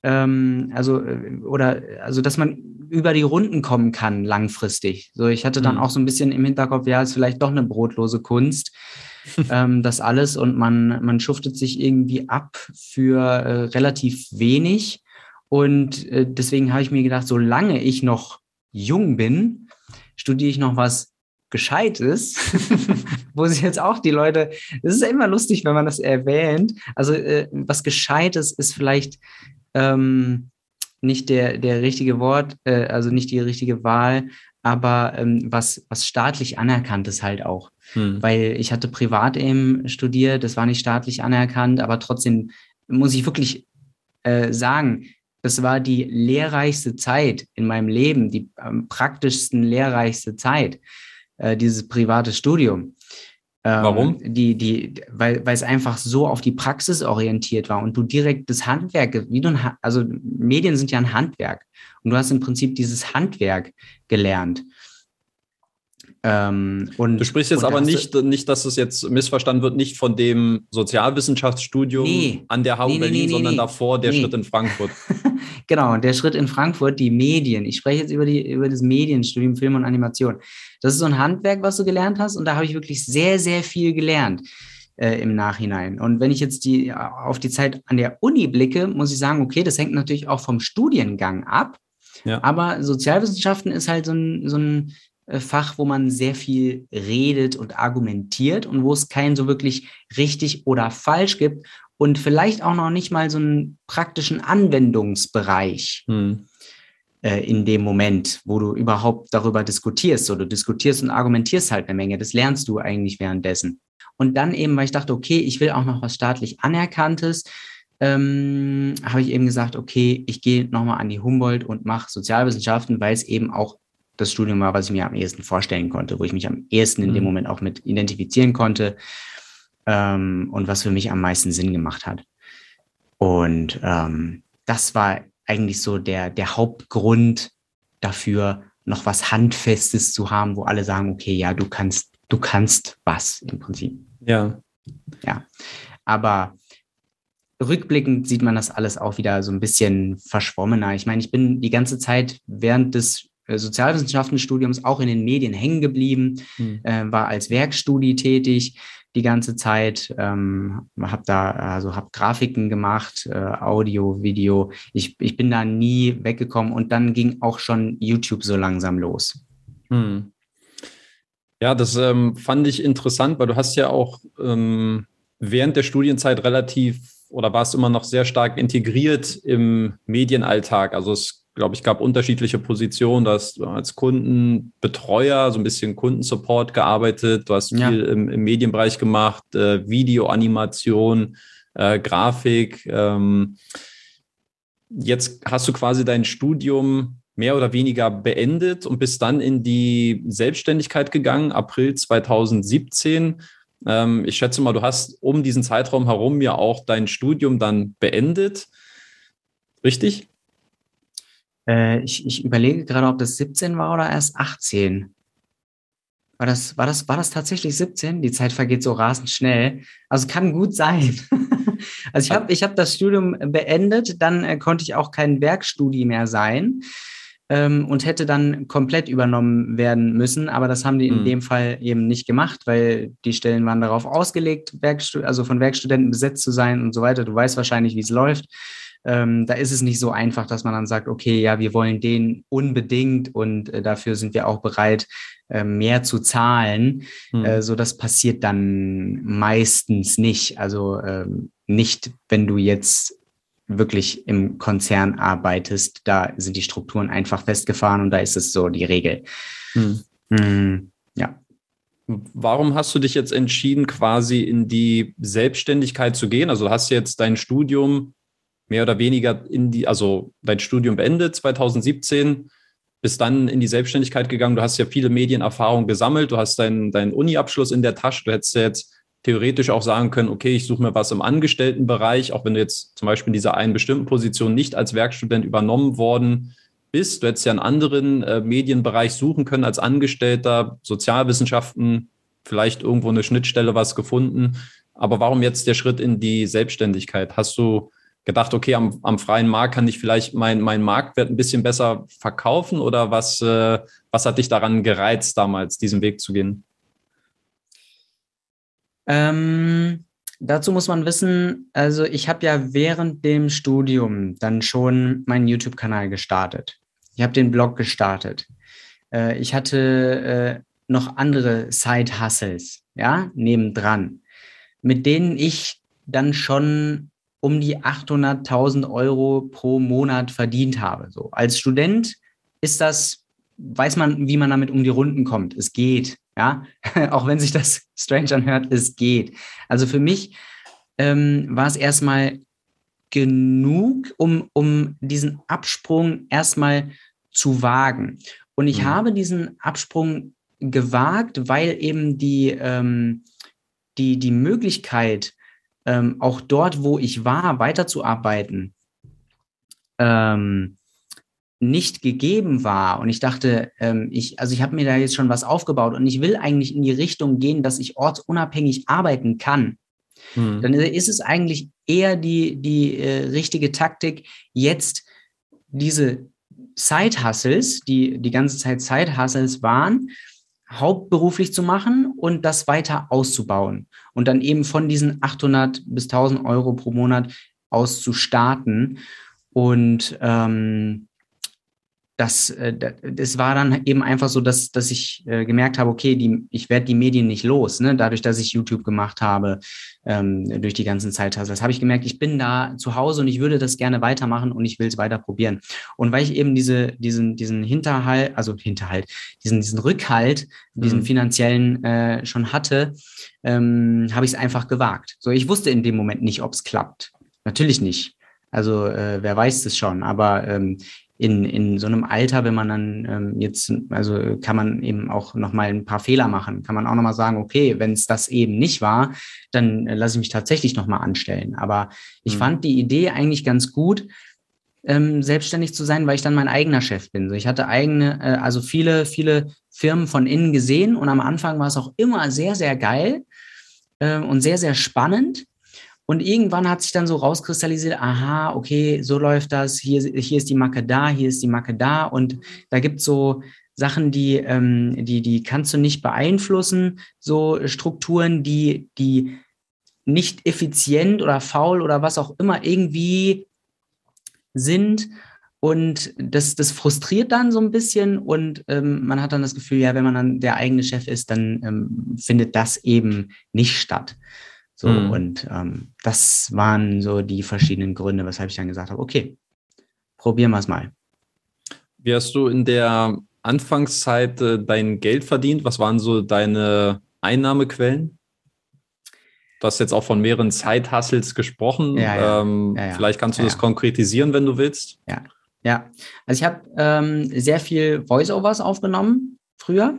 ähm, also äh, oder also dass man über die Runden kommen kann langfristig. So, ich hatte dann mhm. auch so ein bisschen im Hinterkopf, ja, ist vielleicht doch eine brotlose Kunst. ähm, das alles und man, man schuftet sich irgendwie ab für äh, relativ wenig. Und äh, deswegen habe ich mir gedacht, solange ich noch jung bin, studiere ich noch was Gescheites, wo sich jetzt auch die Leute, es ist immer lustig, wenn man das erwähnt. Also äh, was Gescheites ist vielleicht ähm, nicht der, der richtige Wort, äh, also nicht die richtige Wahl, aber ähm, was, was staatlich anerkannt ist halt auch. Hm. Weil ich hatte privat eben studiert, das war nicht staatlich anerkannt, aber trotzdem muss ich wirklich äh, sagen, das war die lehrreichste Zeit in meinem Leben, die am praktischsten lehrreichste Zeit, äh, dieses private Studium. Ähm, Warum? Die, die, weil, weil es einfach so auf die Praxis orientiert war und du direkt das Handwerk, wie du, also Medien sind ja ein Handwerk und du hast im Prinzip dieses Handwerk gelernt. Ähm, und, du sprichst jetzt aber nicht, nicht, dass es jetzt missverstanden wird, nicht von dem Sozialwissenschaftsstudium nee, an der HU nee, Berlin, nee, sondern davor der Schritt in Frankfurt. genau, der Schritt in Frankfurt, die Medien. Ich spreche jetzt über, die, über das Medienstudium Film und Animation. Das ist so ein Handwerk, was du gelernt hast und da habe ich wirklich sehr, sehr viel gelernt äh, im Nachhinein. Und wenn ich jetzt die, auf die Zeit an der Uni blicke, muss ich sagen, okay, das hängt natürlich auch vom Studiengang ab. Ja. Aber Sozialwissenschaften ist halt so ein, so ein Fach, wo man sehr viel redet und argumentiert und wo es keinen so wirklich richtig oder falsch gibt und vielleicht auch noch nicht mal so einen praktischen Anwendungsbereich. Hm. Äh, in dem Moment, wo du überhaupt darüber diskutierst. So, du diskutierst und argumentierst halt eine Menge. Das lernst du eigentlich währenddessen. Und dann eben, weil ich dachte, okay, ich will auch noch was staatlich Anerkanntes, ähm, habe ich eben gesagt, okay, ich gehe nochmal an die Humboldt und mache Sozialwissenschaften, weil es eben auch das Studium war, was ich mir am ehesten vorstellen konnte, wo ich mich am ehesten in dem mhm. Moment auch mit identifizieren konnte ähm, und was für mich am meisten Sinn gemacht hat. Und ähm, das war eigentlich so der, der Hauptgrund dafür, noch was Handfestes zu haben, wo alle sagen, okay, ja, du kannst, du kannst was im Prinzip. Ja. Ja. Aber rückblickend sieht man das alles auch wieder so ein bisschen verschwommener. Ich meine, ich bin die ganze Zeit während des Sozialwissenschaftenstudiums auch in den Medien hängen geblieben, mhm. äh, war als Werkstudie tätig die ganze Zeit, ähm, habe da also habe Grafiken gemacht, äh, Audio, Video. Ich, ich bin da nie weggekommen und dann ging auch schon YouTube so langsam los. Mhm. Ja, das ähm, fand ich interessant, weil du hast ja auch ähm, während der Studienzeit relativ oder warst immer noch sehr stark integriert im Medienalltag. Also es glaube ich, gab unterschiedliche Positionen. Du hast als Kundenbetreuer so ein bisschen Kundensupport gearbeitet. Du hast viel ja. im, im, Medienbereich gemacht, äh, Videoanimation, äh, Grafik. Ähm, jetzt hast du quasi dein Studium mehr oder weniger beendet und bist dann in die Selbstständigkeit gegangen, April 2017. Ähm, ich schätze mal, du hast um diesen Zeitraum herum ja auch dein Studium dann beendet. Richtig? Äh, ich, ich überlege gerade, ob das 17 war oder erst 18. War das, war, das, war das tatsächlich 17? Die Zeit vergeht so rasend schnell. Also kann gut sein. also ich habe ich hab das Studium beendet, dann äh, konnte ich auch kein Werkstudie mehr sein ähm, und hätte dann komplett übernommen werden müssen. Aber das haben die in mhm. dem Fall eben nicht gemacht, weil die Stellen waren darauf ausgelegt, Werkstu also von Werkstudenten besetzt zu sein und so weiter. Du weißt wahrscheinlich, wie es läuft. Ähm, da ist es nicht so einfach, dass man dann sagt, okay, ja, wir wollen den unbedingt und äh, dafür sind wir auch bereit, äh, mehr zu zahlen. Hm. Äh, so das passiert dann meistens nicht. Also ähm, nicht, wenn du jetzt wirklich im Konzern arbeitest, da sind die Strukturen einfach festgefahren und da ist es so die Regel. Hm. Hm, ja. Warum hast du dich jetzt entschieden, quasi in die Selbstständigkeit zu gehen? Also du hast jetzt dein Studium mehr oder weniger in die, also dein Studium beendet 2017, bist dann in die Selbstständigkeit gegangen. Du hast ja viele Medienerfahrung gesammelt, du hast deinen, deinen Uni-Abschluss in der Tasche. Du hättest ja jetzt theoretisch auch sagen können, okay, ich suche mir was im Angestelltenbereich, auch wenn du jetzt zum Beispiel in dieser einen bestimmten Position nicht als Werkstudent übernommen worden bist. Du hättest ja einen anderen äh, Medienbereich suchen können als Angestellter, Sozialwissenschaften, vielleicht irgendwo eine Schnittstelle was gefunden. Aber warum jetzt der Schritt in die Selbstständigkeit? Hast du gedacht, okay, am, am freien Markt kann ich vielleicht meinen mein Marktwert ein bisschen besser verkaufen oder was, äh, was hat dich daran gereizt, damals diesen Weg zu gehen? Ähm, dazu muss man wissen, also ich habe ja während dem Studium dann schon meinen YouTube-Kanal gestartet. Ich habe den Blog gestartet. Äh, ich hatte äh, noch andere Side-Hustles, ja, nebendran, mit denen ich dann schon um die 800.000 Euro pro Monat verdient habe. So als Student ist das weiß man, wie man damit um die Runden kommt. Es geht, ja, auch wenn sich das strange anhört, es geht. Also für mich ähm, war es erstmal genug, um, um diesen Absprung erstmal zu wagen. Und ich mhm. habe diesen Absprung gewagt, weil eben die, ähm, die, die Möglichkeit, ähm, auch dort, wo ich war, weiterzuarbeiten, ähm, nicht gegeben war. Und ich dachte, ähm, ich, also ich habe mir da jetzt schon was aufgebaut und ich will eigentlich in die Richtung gehen, dass ich ortsunabhängig arbeiten kann. Hm. Dann ist es eigentlich eher die, die äh, richtige Taktik, jetzt diese Side-Hustles, die die ganze Zeit Side-Hustles waren, hauptberuflich zu machen und das weiter auszubauen und dann eben von diesen 800 bis 1000 Euro pro Monat aus zu starten. Und ähm, das, äh, das war dann eben einfach so, dass, dass ich äh, gemerkt habe, okay, die, ich werde die Medien nicht los, ne? dadurch, dass ich YouTube gemacht habe, ähm, durch die ganzen Zeit. Das habe ich gemerkt, ich bin da zu Hause und ich würde das gerne weitermachen und ich will es weiter probieren. Und weil ich eben diese, diesen, diesen Hinterhalt, also Hinterhalt, diesen, diesen Rückhalt, diesen mhm. finanziellen äh, schon hatte, ähm, habe ich es einfach gewagt. So, ich wusste in dem Moment nicht, ob es klappt. Natürlich nicht. Also äh, wer weiß es schon, aber ähm, in, in so einem Alter, wenn man dann ähm, jetzt, also kann man eben auch nochmal ein paar Fehler machen, kann man auch nochmal sagen, okay, wenn es das eben nicht war, dann äh, lasse ich mich tatsächlich nochmal anstellen. Aber ich mhm. fand die Idee eigentlich ganz gut, ähm, selbstständig zu sein, weil ich dann mein eigener Chef bin. So, ich hatte eigene, äh, also viele, viele Firmen von innen gesehen und am Anfang war es auch immer sehr, sehr geil äh, und sehr, sehr spannend. Und irgendwann hat sich dann so rauskristallisiert, aha, okay, so läuft das, hier, hier ist die Macke da, hier ist die Macke da. Und da gibt es so Sachen, die, ähm, die, die kannst du nicht beeinflussen, so Strukturen, die, die nicht effizient oder faul oder was auch immer irgendwie sind. Und das, das frustriert dann so ein bisschen und ähm, man hat dann das Gefühl, ja, wenn man dann der eigene Chef ist, dann ähm, findet das eben nicht statt. So, mhm. und ähm, das waren so die verschiedenen Gründe, weshalb ich dann gesagt habe, okay, probieren wir es mal. Wie hast du in der Anfangszeit äh, dein Geld verdient? Was waren so deine Einnahmequellen? Du hast jetzt auch von mehreren Zeithassels gesprochen. Ja, ja. Ähm, ja, vielleicht kannst du das konkretisieren, wenn du willst. Ja, ja. Also ich habe ähm, sehr viel Voiceovers aufgenommen früher.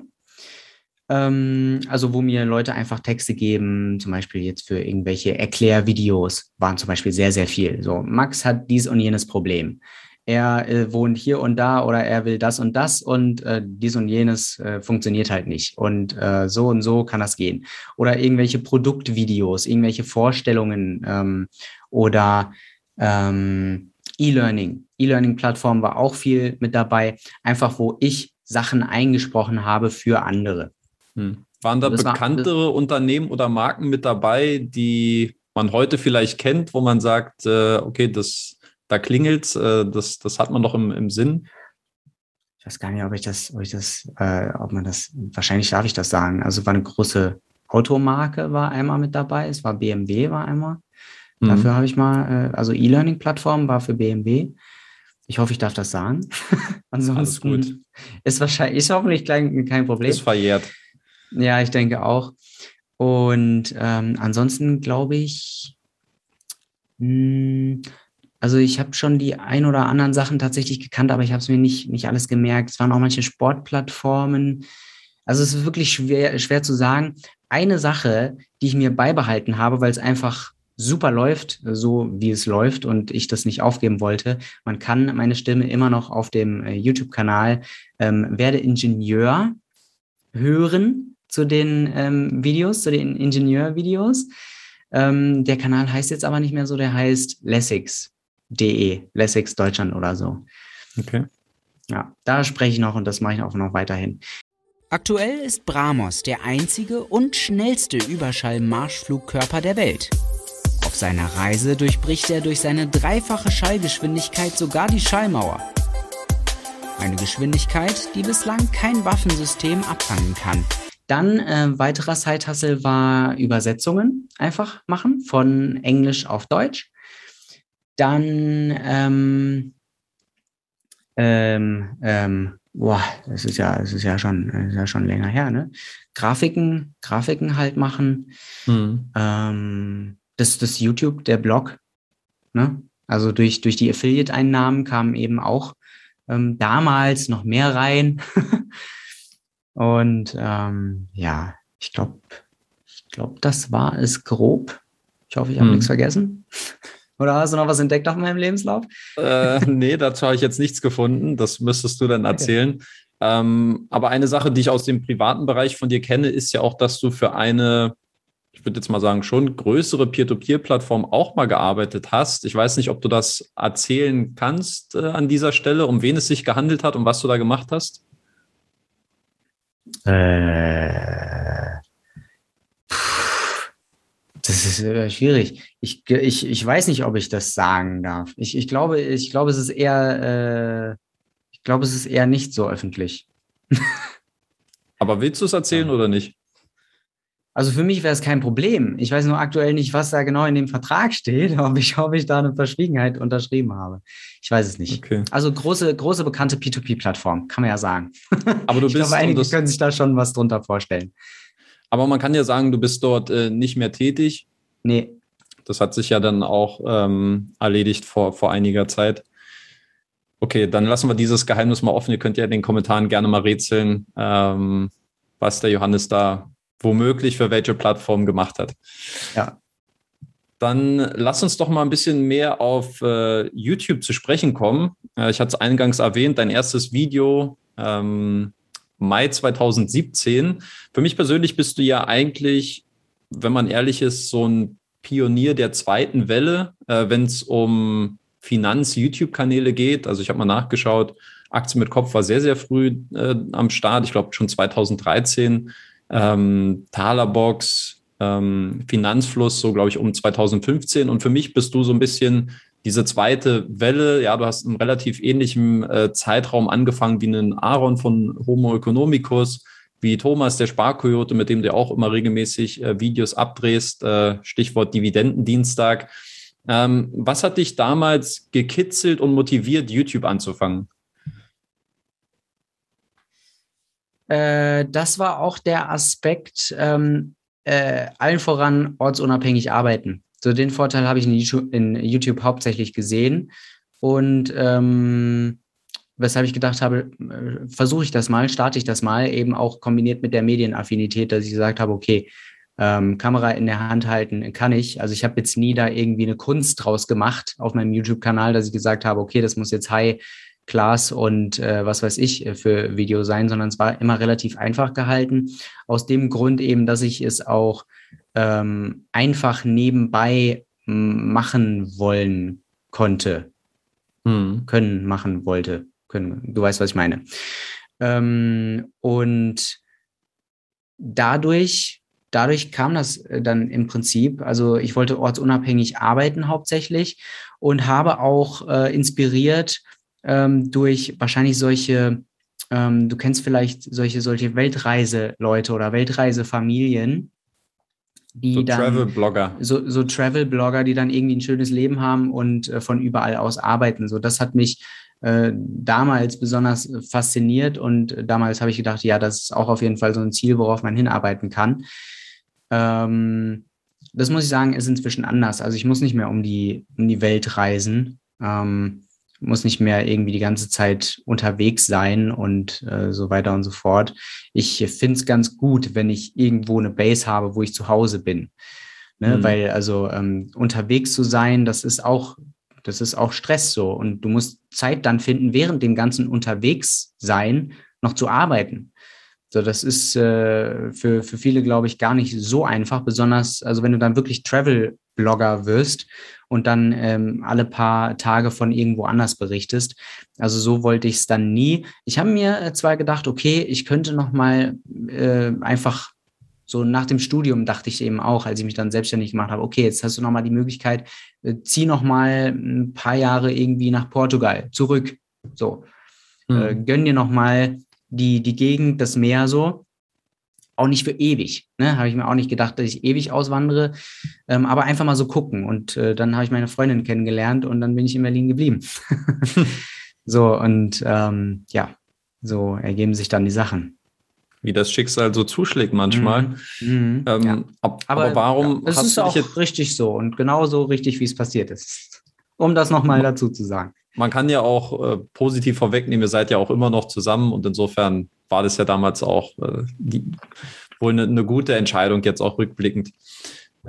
Ähm, also wo mir Leute einfach Texte geben, zum Beispiel jetzt für irgendwelche Erklärvideos, waren zum Beispiel sehr, sehr viel. So, Max hat dies und jenes Problem. Er äh, wohnt hier und da oder er will das und das und äh, dies und jenes äh, funktioniert halt nicht. Und äh, so und so kann das gehen. Oder irgendwelche Produktvideos, irgendwelche Vorstellungen ähm, oder ähm, E-Learning. E-Learning-Plattform war auch viel mit dabei, einfach wo ich Sachen eingesprochen habe für andere. Hm. Waren da bekanntere war, Unternehmen oder Marken mit dabei, die man heute vielleicht kennt, wo man sagt, äh, okay, das, da klingelt äh, das, das hat man doch im, im Sinn? Ich weiß gar nicht, ob ich das, ob ich das, äh, ob man das, wahrscheinlich darf ich das sagen. Also war eine große Automarke war einmal mit dabei, es war BMW war einmal. Mhm. Dafür habe ich mal, äh, also E-Learning-Plattform war für BMW. Ich hoffe, ich darf das sagen. Ansonsten Alles gut. ist wahrscheinlich, ist hoffentlich kein, kein Problem. Ist verjährt. Ja, ich denke auch. Und ähm, ansonsten glaube ich, mh, hm, also ich habe schon die ein oder anderen Sachen tatsächlich gekannt, aber ich habe es mir nicht, nicht alles gemerkt. Es waren auch manche Sportplattformen. Also es ist wirklich schwer, schwer zu sagen. Eine Sache, die ich mir beibehalten habe, weil es einfach super läuft, so wie es läuft und ich das nicht aufgeben wollte. Man kann meine Stimme immer noch auf dem äh, YouTube-Kanal ähm, Werde Ingenieur hören zu den ähm, Videos, zu den Ingenieurvideos. Ähm, der Kanal heißt jetzt aber nicht mehr so, der heißt Lessix.de, Lessix Deutschland oder so. Okay. Ja, da spreche ich noch und das mache ich auch noch weiterhin. Aktuell ist Bramos der einzige und schnellste Überschall-Marschflugkörper der Welt. Auf seiner Reise durchbricht er durch seine dreifache Schallgeschwindigkeit sogar die Schallmauer. Eine Geschwindigkeit, die bislang kein Waffensystem abfangen kann. Dann äh, weiterer Side-Hustle war Übersetzungen einfach machen von Englisch auf Deutsch. Dann ähm, ähm, ähm, boah, das ist ja, das ist ja schon, ist ja schon länger her, ne? Grafiken, Grafiken halt machen. Mhm. Ähm, das, das YouTube, der Blog, ne? Also durch, durch die Affiliate-Einnahmen kamen eben auch ähm, damals noch mehr rein. Und ähm, ja, ich glaube, ich glaube, das war es grob. Ich hoffe, ich habe hm. nichts vergessen. Oder hast du noch was entdeckt auf meinem Lebenslauf? Äh, nee, dazu habe ich jetzt nichts gefunden. Das müsstest du dann erzählen. Okay. Ähm, aber eine Sache, die ich aus dem privaten Bereich von dir kenne, ist ja auch, dass du für eine, ich würde jetzt mal sagen, schon größere Peer-to-Peer-Plattform auch mal gearbeitet hast. Ich weiß nicht, ob du das erzählen kannst äh, an dieser Stelle, um wen es sich gehandelt hat und was du da gemacht hast. Äh, das ist äh, schwierig. Ich, ich, ich weiß nicht, ob ich das sagen darf. Ich, ich, glaube, ich glaube, es ist eher, äh, ich glaube, es ist eher nicht so öffentlich. Aber willst du es erzählen ja. oder nicht? Also für mich wäre es kein Problem. Ich weiß nur aktuell nicht, was da genau in dem Vertrag steht, ob ich, ob ich da eine Verschwiegenheit unterschrieben habe. Ich weiß es nicht. Okay. Also große, große bekannte P2P-Plattform, kann man ja sagen. Aber du bist. ich glaube, einige können sich da schon was drunter vorstellen. Aber man kann ja sagen, du bist dort äh, nicht mehr tätig. Nee. Das hat sich ja dann auch ähm, erledigt vor, vor einiger Zeit. Okay, dann lassen wir dieses Geheimnis mal offen. Ihr könnt ja in den Kommentaren gerne mal rätseln, ähm, was der Johannes da womöglich für welche Plattform gemacht hat. Ja. Dann lass uns doch mal ein bisschen mehr auf äh, YouTube zu sprechen kommen. Äh, ich hatte es eingangs erwähnt, dein erstes Video ähm, Mai 2017. Für mich persönlich bist du ja eigentlich, wenn man ehrlich ist, so ein Pionier der zweiten Welle, äh, wenn es um Finanz-YouTube-Kanäle geht. Also ich habe mal nachgeschaut, Aktien mit Kopf war sehr, sehr früh äh, am Start. Ich glaube schon 2013 ähm, Talerbox, ähm, Finanzfluss, so glaube ich um 2015. Und für mich bist du so ein bisschen diese zweite Welle. Ja, du hast einen relativ ähnlichen äh, Zeitraum angefangen wie einen Aaron von Homo economicus, wie Thomas, der Sparkoyote, mit dem du auch immer regelmäßig äh, Videos abdrehst, äh, Stichwort Dividendendienstag. Ähm, was hat dich damals gekitzelt und motiviert, YouTube anzufangen? Äh, das war auch der Aspekt, ähm, äh, allen voran ortsunabhängig arbeiten. So den Vorteil habe ich in YouTube, in YouTube, hauptsächlich gesehen. Und ähm, weshalb ich gedacht habe, äh, versuche ich das mal, starte ich das mal, eben auch kombiniert mit der Medienaffinität, dass ich gesagt habe, okay, ähm, Kamera in der Hand halten kann ich. Also ich habe jetzt nie da irgendwie eine Kunst draus gemacht auf meinem YouTube-Kanal, dass ich gesagt habe, okay, das muss jetzt high Class und äh, was weiß ich äh, für Video sein, sondern es war immer relativ einfach gehalten. Aus dem Grund eben, dass ich es auch ähm, einfach nebenbei machen wollen konnte. Hm. Können, machen wollte. Können. Du weißt, was ich meine. Ähm, und dadurch, dadurch kam das äh, dann im Prinzip. Also ich wollte ortsunabhängig arbeiten hauptsächlich und habe auch äh, inspiriert ähm, durch wahrscheinlich solche, ähm, du kennst vielleicht solche, solche Weltreiseleute oder Weltreisefamilien, die so dann Travel-Blogger. So, so Travel-Blogger, die dann irgendwie ein schönes Leben haben und äh, von überall aus arbeiten. So, das hat mich äh, damals besonders fasziniert und damals habe ich gedacht, ja, das ist auch auf jeden Fall so ein Ziel, worauf man hinarbeiten kann. Ähm, das muss ich sagen, ist inzwischen anders. Also ich muss nicht mehr um die, um die Welt reisen. Ähm, muss nicht mehr irgendwie die ganze Zeit unterwegs sein und äh, so weiter und so fort. Ich finde es ganz gut, wenn ich irgendwo eine Base habe, wo ich zu Hause bin. Ne? Mhm. Weil also ähm, unterwegs zu sein, das ist auch, das ist auch Stress so. Und du musst Zeit dann finden, während dem ganzen unterwegs sein, noch zu arbeiten. So, das ist äh, für, für viele, glaube ich, gar nicht so einfach, besonders, also wenn du dann wirklich Travel-Blogger wirst und dann ähm, alle paar Tage von irgendwo anders berichtest. Also so wollte ich es dann nie. Ich habe mir äh, zwar gedacht, okay, ich könnte noch mal äh, einfach so nach dem Studium dachte ich eben auch, als ich mich dann selbstständig gemacht habe, okay, jetzt hast du noch mal die Möglichkeit, äh, zieh noch mal ein paar Jahre irgendwie nach Portugal zurück. So, hm. äh, gönn dir noch mal die, die Gegend, das Meer so. Auch nicht für ewig. Ne? Habe ich mir auch nicht gedacht, dass ich ewig auswandere. Ähm, aber einfach mal so gucken. Und äh, dann habe ich meine Freundin kennengelernt und dann bin ich in Berlin geblieben. so, und ähm, ja, so ergeben sich dann die Sachen. Wie das Schicksal so zuschlägt manchmal. Mhm. Ähm, ja. ab, aber, aber, warum? Ja, es ist auch jetzt richtig so und genauso richtig, wie es passiert ist. Um das nochmal dazu zu sagen. Man kann ja auch äh, positiv vorwegnehmen, ihr seid ja auch immer noch zusammen und insofern war das ja damals auch äh, die, wohl eine, eine, gute Entscheidung, jetzt auch rückblickend.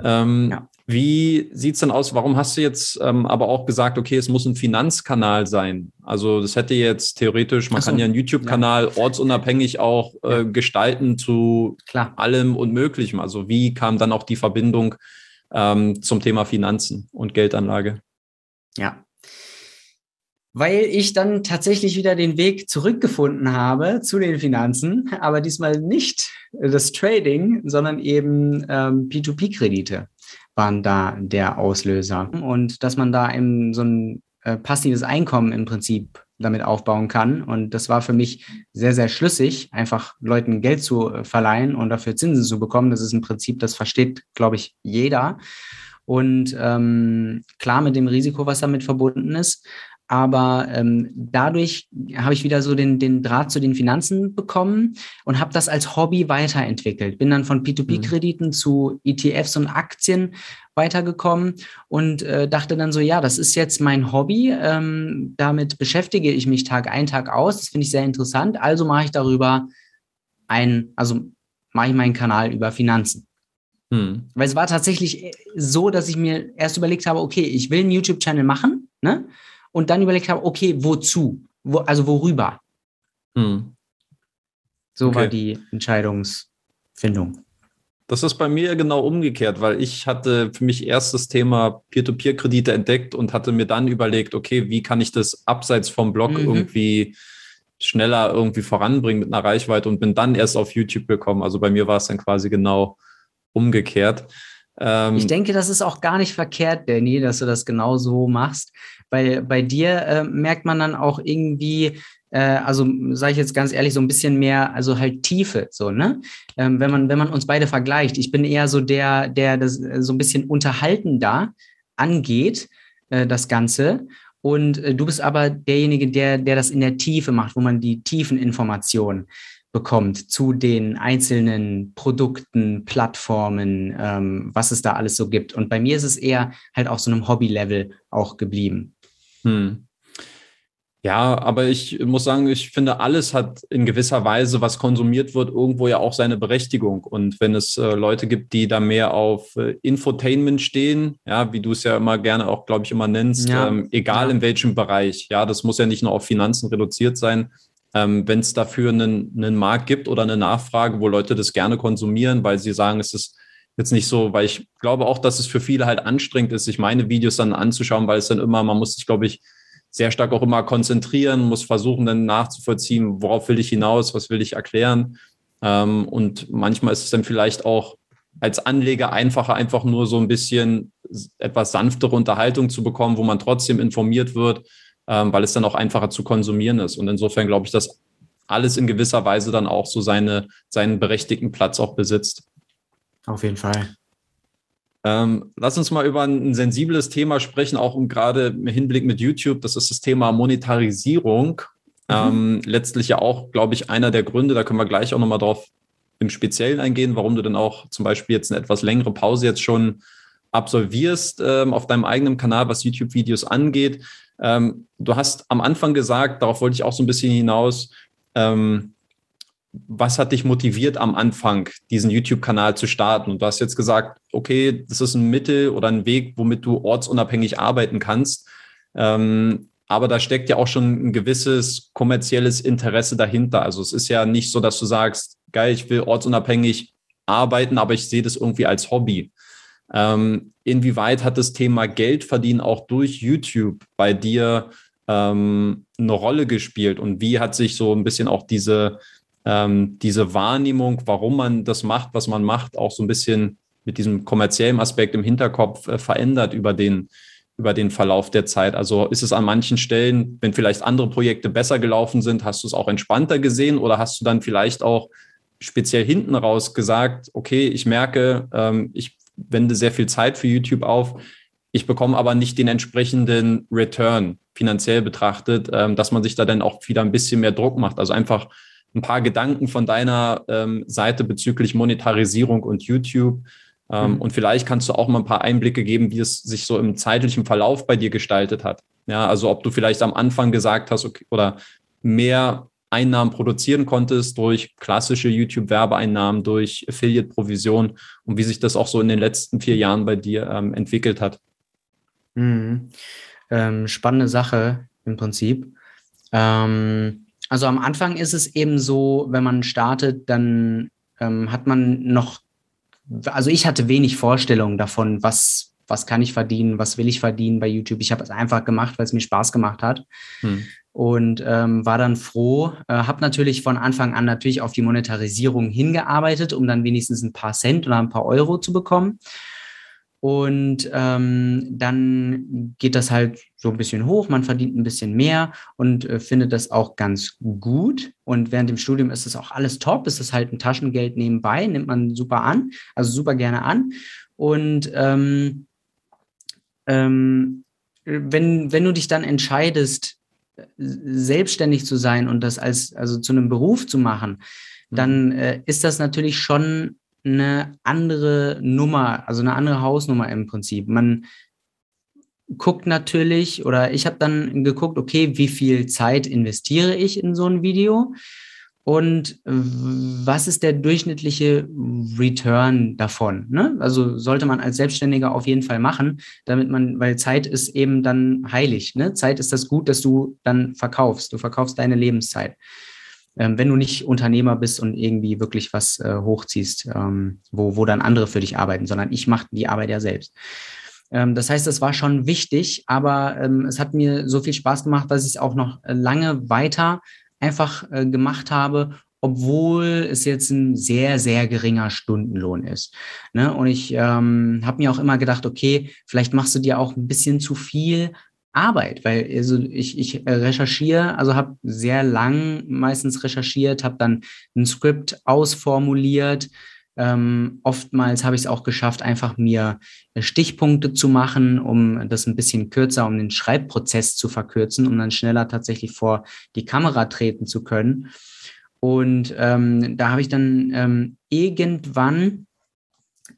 Ähm, ja. Wie sieht es denn aus? Warum hast du jetzt ähm, aber auch gesagt, okay, es muss ein Finanzkanal sein? Also das hätte jetzt theoretisch, man so, kann ja einen YouTube-Kanal ja. ortsunabhängig auch äh, gestalten zu Klar. allem und Möglichem. Also wie kam dann auch die Verbindung ähm, zum Thema Finanzen und Geldanlage? Ja, weil ich dann tatsächlich wieder den Weg zurückgefunden habe zu den Finanzen, aber diesmal nicht das Trading, sondern eben ähm, P2P-Kredite waren da der Auslöser. Und dass man da eben so ein äh, passives Einkommen im Prinzip damit aufbauen kann. Und das war für mich sehr, sehr schlüssig, einfach Leuten Geld zu äh, verleihen und dafür Zinsen zu bekommen. Das ist im Prinzip, das versteht, glaube ich, jeder. Und ähm, klar mit dem Risiko, was damit verbunden ist. Aber ähm, dadurch habe ich wieder so den, den Draht zu den Finanzen bekommen und habe das als Hobby weiterentwickelt. Bin dann von P2P-Krediten mhm. zu ETFs und Aktien weitergekommen und äh, dachte dann so, ja, das ist jetzt mein Hobby. Ähm, damit beschäftige ich mich Tag ein, Tag aus. Das finde ich sehr interessant. Also mache ich darüber ein, also mache ich meinen Kanal über Finanzen. Hm. Weil es war tatsächlich so, dass ich mir erst überlegt habe, okay, ich will einen YouTube-Channel machen, ne? Und dann überlegt habe, okay, wozu? Wo, also worüber? Hm. So okay. war die Entscheidungsfindung. Das ist bei mir genau umgekehrt, weil ich hatte für mich erst das Thema Peer-to-Peer-Kredite entdeckt und hatte mir dann überlegt, okay, wie kann ich das abseits vom Blog mhm. irgendwie schneller irgendwie voranbringen mit einer Reichweite und bin dann erst auf YouTube gekommen. Also bei mir war es dann quasi genau umgekehrt. Ähm, ich denke, das ist auch gar nicht verkehrt, Danny, dass du das genau so machst, weil bei dir äh, merkt man dann auch irgendwie, äh, also sage ich jetzt ganz ehrlich, so ein bisschen mehr, also halt Tiefe, so, ne? Ähm, wenn man, wenn man uns beide vergleicht. Ich bin eher so der, der das äh, so ein bisschen unterhaltender angeht, äh, das Ganze. Und äh, du bist aber derjenige, der, der das in der Tiefe macht, wo man die tiefen Informationen bekommt zu den einzelnen Produkten, Plattformen, ähm, was es da alles so gibt. Und bei mir ist es eher halt auf so einem Hobby-Level auch geblieben. Hm. Ja, aber ich muss sagen, ich finde, alles hat in gewisser Weise, was konsumiert wird, irgendwo ja auch seine Berechtigung. Und wenn es äh, Leute gibt, die da mehr auf äh, Infotainment stehen, ja, wie du es ja immer gerne auch, glaube ich, immer nennst, ja. ähm, egal ja. in welchem Bereich, ja, das muss ja nicht nur auf Finanzen reduziert sein, ähm, wenn es dafür einen, einen Markt gibt oder eine Nachfrage, wo Leute das gerne konsumieren, weil sie sagen, es ist jetzt nicht so, weil ich glaube auch, dass es für viele halt anstrengend ist, sich meine Videos dann anzuschauen, weil es dann immer, man muss sich, glaube ich, sehr stark auch immer konzentrieren, muss versuchen dann nachzuvollziehen, worauf will ich hinaus, was will ich erklären. Ähm, und manchmal ist es dann vielleicht auch als Anleger einfacher, einfach nur so ein bisschen etwas sanftere Unterhaltung zu bekommen, wo man trotzdem informiert wird, ähm, weil es dann auch einfacher zu konsumieren ist. Und insofern glaube ich, dass alles in gewisser Weise dann auch so seine, seinen berechtigten Platz auch besitzt. Auf jeden Fall. Ähm, lass uns mal über ein sensibles Thema sprechen, auch um gerade im Hinblick mit YouTube. Das ist das Thema Monetarisierung. Mhm. Ähm, letztlich ja auch, glaube ich, einer der Gründe, da können wir gleich auch nochmal drauf im Speziellen eingehen, warum du dann auch zum Beispiel jetzt eine etwas längere Pause jetzt schon absolvierst ähm, auf deinem eigenen Kanal, was YouTube-Videos angeht. Ähm, du hast am Anfang gesagt, darauf wollte ich auch so ein bisschen hinaus, ähm, was hat dich motiviert am Anfang, diesen YouTube-Kanal zu starten? Und du hast jetzt gesagt, okay, das ist ein Mittel oder ein Weg, womit du ortsunabhängig arbeiten kannst. Ähm, aber da steckt ja auch schon ein gewisses kommerzielles Interesse dahinter. Also es ist ja nicht so, dass du sagst, geil, ich will ortsunabhängig arbeiten, aber ich sehe das irgendwie als Hobby. Ähm, inwieweit hat das Thema Geldverdienen auch durch YouTube bei dir ähm, eine Rolle gespielt und wie hat sich so ein bisschen auch diese, ähm, diese Wahrnehmung, warum man das macht, was man macht, auch so ein bisschen mit diesem kommerziellen Aspekt im Hinterkopf äh, verändert über den, über den Verlauf der Zeit? Also ist es an manchen Stellen, wenn vielleicht andere Projekte besser gelaufen sind, hast du es auch entspannter gesehen oder hast du dann vielleicht auch speziell hinten raus gesagt, okay, ich merke, ähm, ich wende sehr viel Zeit für YouTube auf. ich bekomme aber nicht den entsprechenden Return finanziell betrachtet, ähm, dass man sich da dann auch wieder ein bisschen mehr Druck macht. Also einfach ein paar Gedanken von deiner ähm, Seite bezüglich Monetarisierung und YouTube. Ähm, mhm. Und vielleicht kannst du auch mal ein paar Einblicke geben, wie es sich so im zeitlichen Verlauf bei dir gestaltet hat. Ja, also ob du vielleicht am Anfang gesagt hast, okay, oder mehr Einnahmen produzieren konntest durch klassische YouTube-Werbeeinnahmen, durch Affiliate-Provision und wie sich das auch so in den letzten vier Jahren bei dir ähm, entwickelt hat. Mhm. Ähm, spannende Sache im Prinzip. Ähm, also am Anfang ist es eben so, wenn man startet, dann ähm, hat man noch, also ich hatte wenig Vorstellungen davon, was, was kann ich verdienen, was will ich verdienen bei YouTube. Ich habe es einfach gemacht, weil es mir Spaß gemacht hat. Hm. Und ähm, war dann froh, äh, habe natürlich von Anfang an natürlich auf die Monetarisierung hingearbeitet, um dann wenigstens ein paar Cent oder ein paar Euro zu bekommen. Und ähm, dann geht das halt so ein bisschen hoch, man verdient ein bisschen mehr und äh, findet das auch ganz gut. Und während dem Studium ist es auch alles top, ist es halt ein Taschengeld nebenbei, nimmt man super an, also super gerne an. Und ähm, ähm, wenn, wenn du dich dann entscheidest, selbstständig zu sein und das als also zu einem Beruf zu machen, dann mhm. äh, ist das natürlich schon eine andere Nummer, also eine andere Hausnummer im Prinzip. Man guckt natürlich, oder ich habe dann geguckt, okay, wie viel Zeit investiere ich in so ein Video und was ist der durchschnittliche Return davon? Ne? Also sollte man als Selbstständiger auf jeden Fall machen, damit man, weil Zeit ist eben dann heilig. Ne? Zeit ist das Gut, das du dann verkaufst. Du verkaufst deine Lebenszeit ähm, wenn du nicht Unternehmer bist und irgendwie wirklich was äh, hochziehst, ähm, wo, wo dann andere für dich arbeiten, sondern ich mache die Arbeit ja selbst. Ähm, das heißt, das war schon wichtig, aber ähm, es hat mir so viel Spaß gemacht, dass ich es auch noch lange weiter einfach äh, gemacht habe, obwohl es jetzt ein sehr, sehr geringer Stundenlohn ist. Ne? Und ich ähm, habe mir auch immer gedacht, okay, vielleicht machst du dir auch ein bisschen zu viel Arbeit, weil also ich, ich recherchiere, also habe sehr lang meistens recherchiert, habe dann ein Skript ausformuliert. Ähm, oftmals habe ich es auch geschafft, einfach mir Stichpunkte zu machen, um das ein bisschen kürzer, um den Schreibprozess zu verkürzen, um dann schneller tatsächlich vor die Kamera treten zu können. Und ähm, da habe ich dann ähm, irgendwann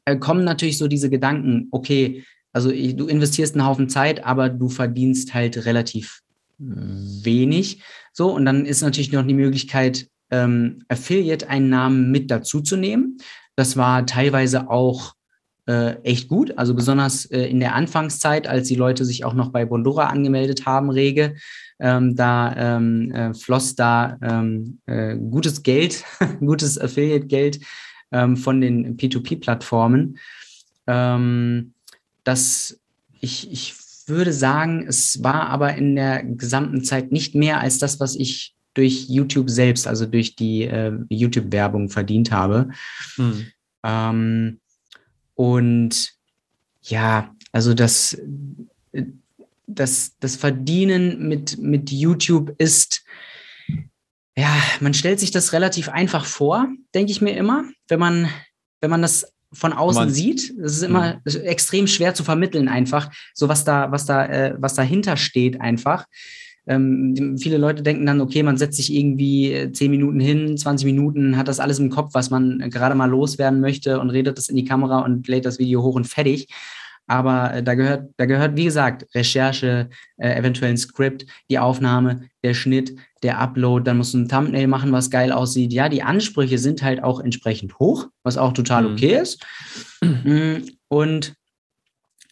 äh, kommen natürlich so diese Gedanken, okay, also du investierst einen Haufen Zeit, aber du verdienst halt relativ wenig. So, und dann ist natürlich noch die Möglichkeit, ähm, Affiliate-Einnahmen mit dazuzunehmen. Das war teilweise auch äh, echt gut. Also besonders äh, in der Anfangszeit, als die Leute sich auch noch bei Bondora angemeldet haben, rege, ähm, da ähm, äh, floss da ähm, äh, gutes Geld, gutes Affiliate-Geld ähm, von den P2P-Plattformen. Ähm, dass ich, ich würde sagen, es war aber in der gesamten Zeit nicht mehr als das, was ich durch YouTube selbst, also durch die äh, YouTube-Werbung verdient habe. Hm. Ähm, und ja, also das, das, das Verdienen mit, mit YouTube ist, ja, man stellt sich das relativ einfach vor, denke ich mir immer, wenn man, wenn man das von außen Man, sieht. Es ist immer mh. extrem schwer zu vermitteln, einfach, so was da, was da, äh, was dahinter steht, einfach. Ähm, viele Leute denken dann, okay, man setzt sich irgendwie 10 Minuten hin, 20 Minuten, hat das alles im Kopf, was man gerade mal loswerden möchte und redet das in die Kamera und lädt das Video hoch und fertig. Aber äh, da gehört, da gehört, wie gesagt, Recherche, äh, eventuell ein Skript, die Aufnahme, der Schnitt, der Upload, dann musst du ein Thumbnail machen, was geil aussieht. Ja, die Ansprüche sind halt auch entsprechend hoch, was auch total mhm. okay ist. Mm, und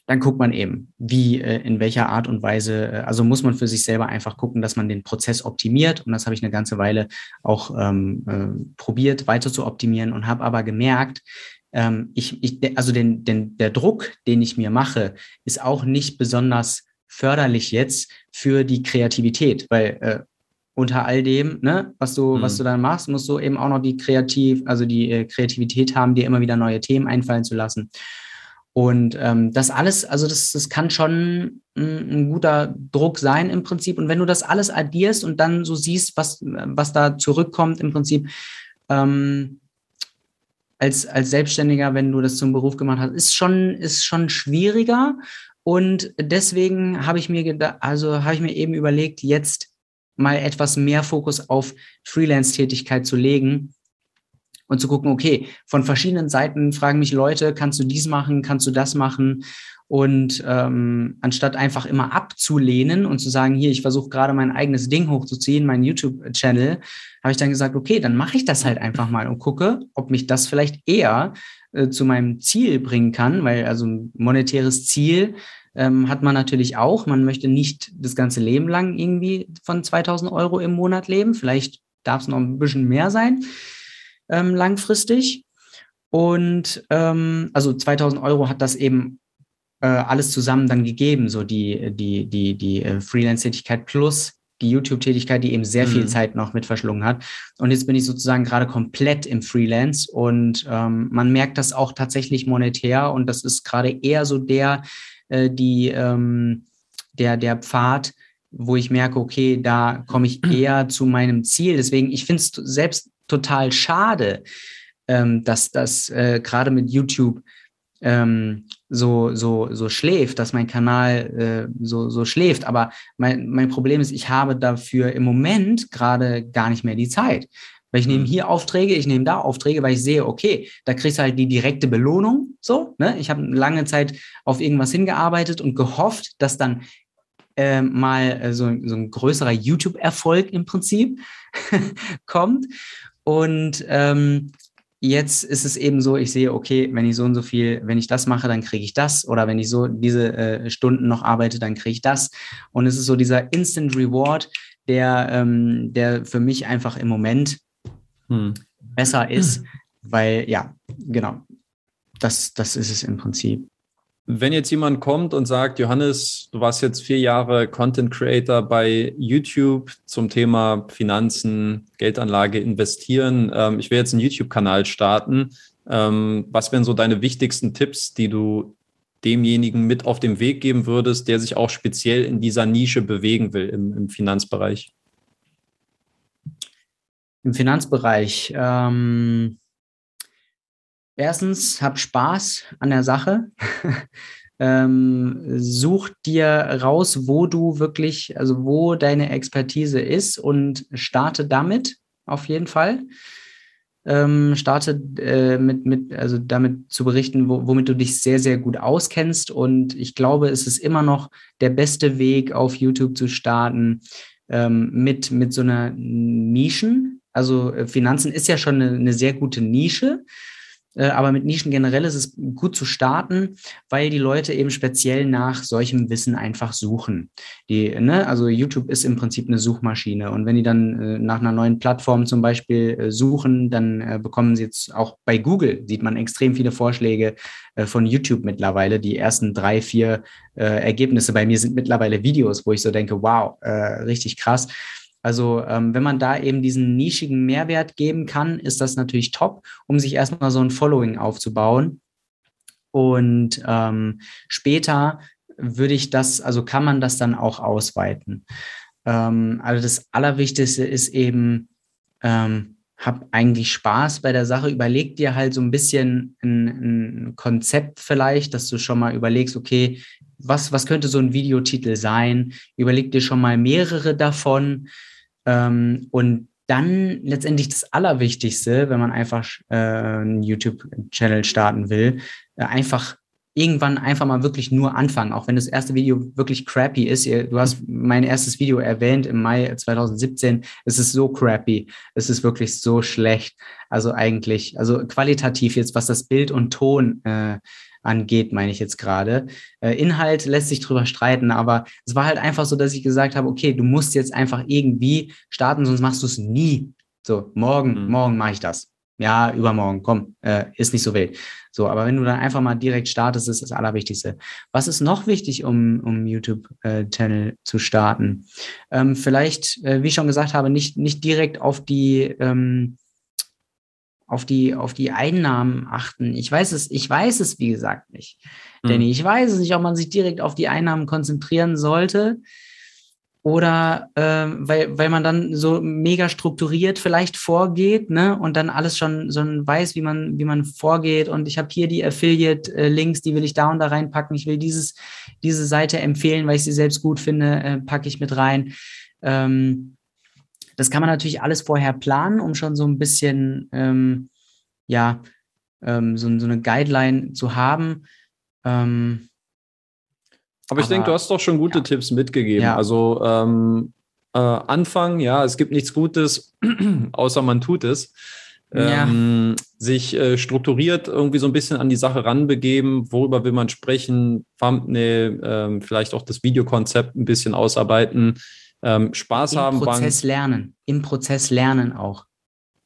dann guckt man eben, wie, äh, in welcher Art und Weise, äh, also muss man für sich selber einfach gucken, dass man den Prozess optimiert. Und das habe ich eine ganze Weile auch ähm, äh, probiert, weiter zu optimieren und habe aber gemerkt, ähm, ich, ich, also den, den, der Druck, den ich mir mache, ist auch nicht besonders förderlich jetzt für die Kreativität, weil äh, unter all dem, ne, was du, mhm. was du dann machst, musst du eben auch noch die Kreativ, also die äh, Kreativität haben, dir immer wieder neue Themen einfallen zu lassen. Und ähm, das alles, also das, das kann schon ein, ein, guter Druck sein im Prinzip. Und wenn du das alles addierst und dann so siehst, was, was da zurückkommt im Prinzip, ähm, als, als Selbstständiger, wenn du das zum Beruf gemacht hast, ist schon, ist schon schwieriger. Und deswegen habe ich mir gedacht, also habe ich mir eben überlegt, jetzt mal etwas mehr Fokus auf Freelance-Tätigkeit zu legen und zu gucken, okay, von verschiedenen Seiten fragen mich Leute, kannst du dies machen, kannst du das machen? Und ähm, anstatt einfach immer abzulehnen und zu sagen, hier, ich versuche gerade mein eigenes Ding hochzuziehen, meinen YouTube-Channel, habe ich dann gesagt, okay, dann mache ich das halt einfach mal und gucke, ob mich das vielleicht eher äh, zu meinem Ziel bringen kann, weil also ein monetäres Ziel ähm, hat man natürlich auch. Man möchte nicht das ganze Leben lang irgendwie von 2000 Euro im Monat leben. Vielleicht darf es noch ein bisschen mehr sein ähm, langfristig. Und ähm, also 2000 Euro hat das eben äh, alles zusammen dann gegeben, so die, die, die, die äh, Freelance-Tätigkeit plus die YouTube-Tätigkeit, die eben sehr mhm. viel Zeit noch mit verschlungen hat. Und jetzt bin ich sozusagen gerade komplett im Freelance und ähm, man merkt das auch tatsächlich monetär und das ist gerade eher so der, äh, die, ähm, der, der Pfad, wo ich merke, okay, da komme ich eher zu meinem Ziel. Deswegen, ich finde es selbst total schade, ähm, dass das äh, gerade mit YouTube ähm, so, so, so schläft, dass mein Kanal äh, so, so schläft. Aber mein, mein Problem ist, ich habe dafür im Moment gerade gar nicht mehr die Zeit. Weil ich nehme mhm. hier Aufträge, ich nehme da Aufträge, weil ich sehe, okay, da kriegst du halt die direkte Belohnung. So, ne? Ich habe lange Zeit auf irgendwas hingearbeitet und gehofft, dass dann äh, mal äh, so, so ein größerer YouTube-Erfolg im Prinzip kommt. Und ähm, jetzt ist es eben so, ich sehe, okay, wenn ich so und so viel, wenn ich das mache, dann kriege ich das. Oder wenn ich so diese äh, Stunden noch arbeite, dann kriege ich das. Und es ist so dieser Instant Reward, der, ähm, der für mich einfach im Moment hm. besser ist, weil ja, genau, das, das ist es im Prinzip. Wenn jetzt jemand kommt und sagt, Johannes, du warst jetzt vier Jahre Content Creator bei YouTube zum Thema Finanzen, Geldanlage, Investieren. Ähm, ich will jetzt einen YouTube-Kanal starten. Ähm, was wären so deine wichtigsten Tipps, die du demjenigen mit auf den Weg geben würdest, der sich auch speziell in dieser Nische bewegen will im, im Finanzbereich? Im Finanzbereich. Ähm erstens, hab Spaß an der Sache. ähm, such dir raus, wo du wirklich, also wo deine Expertise ist und starte damit auf jeden Fall. Ähm, starte äh, mit, mit, also damit zu berichten, wo, womit du dich sehr, sehr gut auskennst. Und ich glaube, es ist immer noch der beste Weg, auf YouTube zu starten, ähm, mit, mit so einer Nischen. Also äh, Finanzen ist ja schon eine, eine sehr gute Nische. Äh, aber mit Nischen generell ist es gut zu starten, weil die Leute eben speziell nach solchem Wissen einfach suchen. Die, ne, also YouTube ist im Prinzip eine Suchmaschine und wenn die dann äh, nach einer neuen Plattform zum Beispiel äh, suchen, dann äh, bekommen sie jetzt auch bei Google sieht man extrem viele Vorschläge äh, von YouTube mittlerweile. Die ersten drei, vier äh, Ergebnisse bei mir sind mittlerweile Videos, wo ich so denke, wow, richtig krass. Also ähm, wenn man da eben diesen nischigen Mehrwert geben kann, ist das natürlich top, um sich erstmal so ein Following aufzubauen. Und ähm, später würde ich das, also kann man das dann auch ausweiten. Ähm, also das Allerwichtigste ist eben, ähm, hab eigentlich Spaß bei der Sache. Überleg dir halt so ein bisschen ein, ein, Konzept vielleicht, dass du schon mal überlegst, okay, was, was könnte so ein Videotitel sein? Überleg dir schon mal mehrere davon. Ähm, und dann letztendlich das Allerwichtigste, wenn man einfach äh, einen YouTube-Channel starten will, äh, einfach irgendwann einfach mal wirklich nur anfangen, auch wenn das erste Video wirklich crappy ist. Du hast mein erstes Video erwähnt im Mai 2017. Es ist so crappy. Es ist wirklich so schlecht. Also eigentlich, also qualitativ jetzt, was das Bild und Ton äh, angeht, meine ich jetzt gerade. Äh, Inhalt lässt sich drüber streiten, aber es war halt einfach so, dass ich gesagt habe, okay, du musst jetzt einfach irgendwie starten, sonst machst du es nie. So, morgen, mhm. morgen mache ich das. Ja, übermorgen, komm, äh, ist nicht so wild. So, aber wenn du dann einfach mal direkt startest, ist das Allerwichtigste. Was ist noch wichtig, um, um YouTube-Channel äh, zu starten? Ähm, vielleicht, äh, wie ich schon gesagt habe, nicht, nicht direkt auf die ähm, auf die, auf die Einnahmen achten. Ich weiß es, ich weiß es, wie gesagt, nicht. Mhm. Denn ich weiß es nicht, ob man sich direkt auf die Einnahmen konzentrieren sollte. oder äh, weil, weil man dann so mega strukturiert vielleicht vorgeht, ne? Und dann alles schon so weiß, wie man, wie man vorgeht. Und ich habe hier die Affiliate-Links, die will ich da und da reinpacken. Ich will dieses, diese Seite empfehlen, weil ich sie selbst gut finde, äh, packe ich mit rein. Ähm, das kann man natürlich alles vorher planen, um schon so ein bisschen, ähm, ja, ähm, so, so eine Guideline zu haben. Ähm, aber ich denke, du hast doch schon gute ja. Tipps mitgegeben. Ja. Also ähm, äh, Anfang, ja, es gibt nichts Gutes, außer man tut es. Ähm, ja. Sich äh, strukturiert irgendwie so ein bisschen an die Sache ranbegeben, worüber will man sprechen, Thumbnail, ähm, vielleicht auch das Videokonzept ein bisschen ausarbeiten, ähm, Spaß Im haben. Im Prozess wann, lernen, im Prozess lernen auch.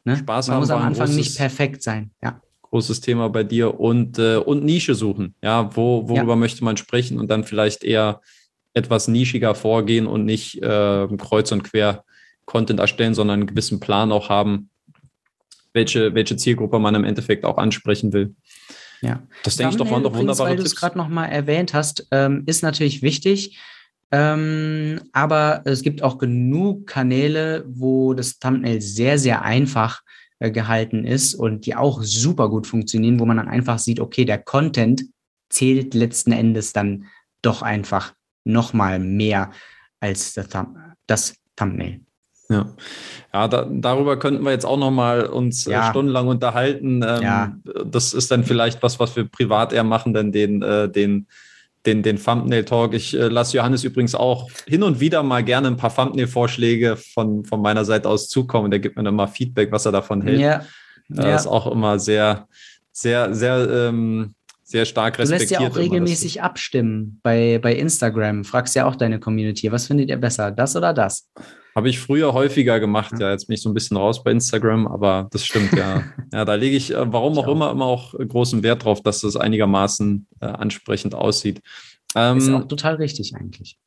Ne? Spaß man haben. muss am Anfang nicht perfekt sein, ja großes Thema bei dir und, äh, und Nische suchen. Ja, wo, worüber ja. möchte man sprechen und dann vielleicht eher etwas nischiger vorgehen und nicht äh, kreuz und quer Content erstellen, sondern einen gewissen Plan auch haben, welche, welche Zielgruppe man im Endeffekt auch ansprechen will. Ja, das denke ich doch waren doch wunderbare Weil du es gerade nochmal erwähnt hast, ähm, ist natürlich wichtig. Ähm, aber es gibt auch genug Kanäle, wo das Thumbnail sehr, sehr einfach äh, gehalten ist und die auch super gut funktionieren, wo man dann einfach sieht, okay, der Content zählt letzten Endes dann doch einfach nochmal mehr als das, Thumb das Thumbnail. Ja, ja da, darüber könnten wir jetzt auch noch mal uns äh, ja. stundenlang unterhalten. Ähm, ja. Das ist dann vielleicht was, was wir privat eher machen, denn den, äh, den den, den Thumbnail-Talk. Ich äh, lasse Johannes übrigens auch hin und wieder mal gerne ein paar Thumbnail-Vorschläge von, von meiner Seite aus zukommen. Der gibt mir dann mal Feedback, was er davon hält. Ja. Äh, ja. Ist auch immer sehr, sehr, sehr, ähm, sehr stark respektiert. Du lässt ja auch regelmäßig abstimmen bei, bei Instagram. Fragst ja auch deine Community, was findet ihr besser, das oder das? Habe ich früher häufiger gemacht, ja. Jetzt bin ich so ein bisschen raus bei Instagram, aber das stimmt ja. ja, da lege ich, äh, warum auch, auch immer, immer auch großen Wert drauf, dass das einigermaßen äh, ansprechend aussieht. Ähm, ist auch total richtig eigentlich.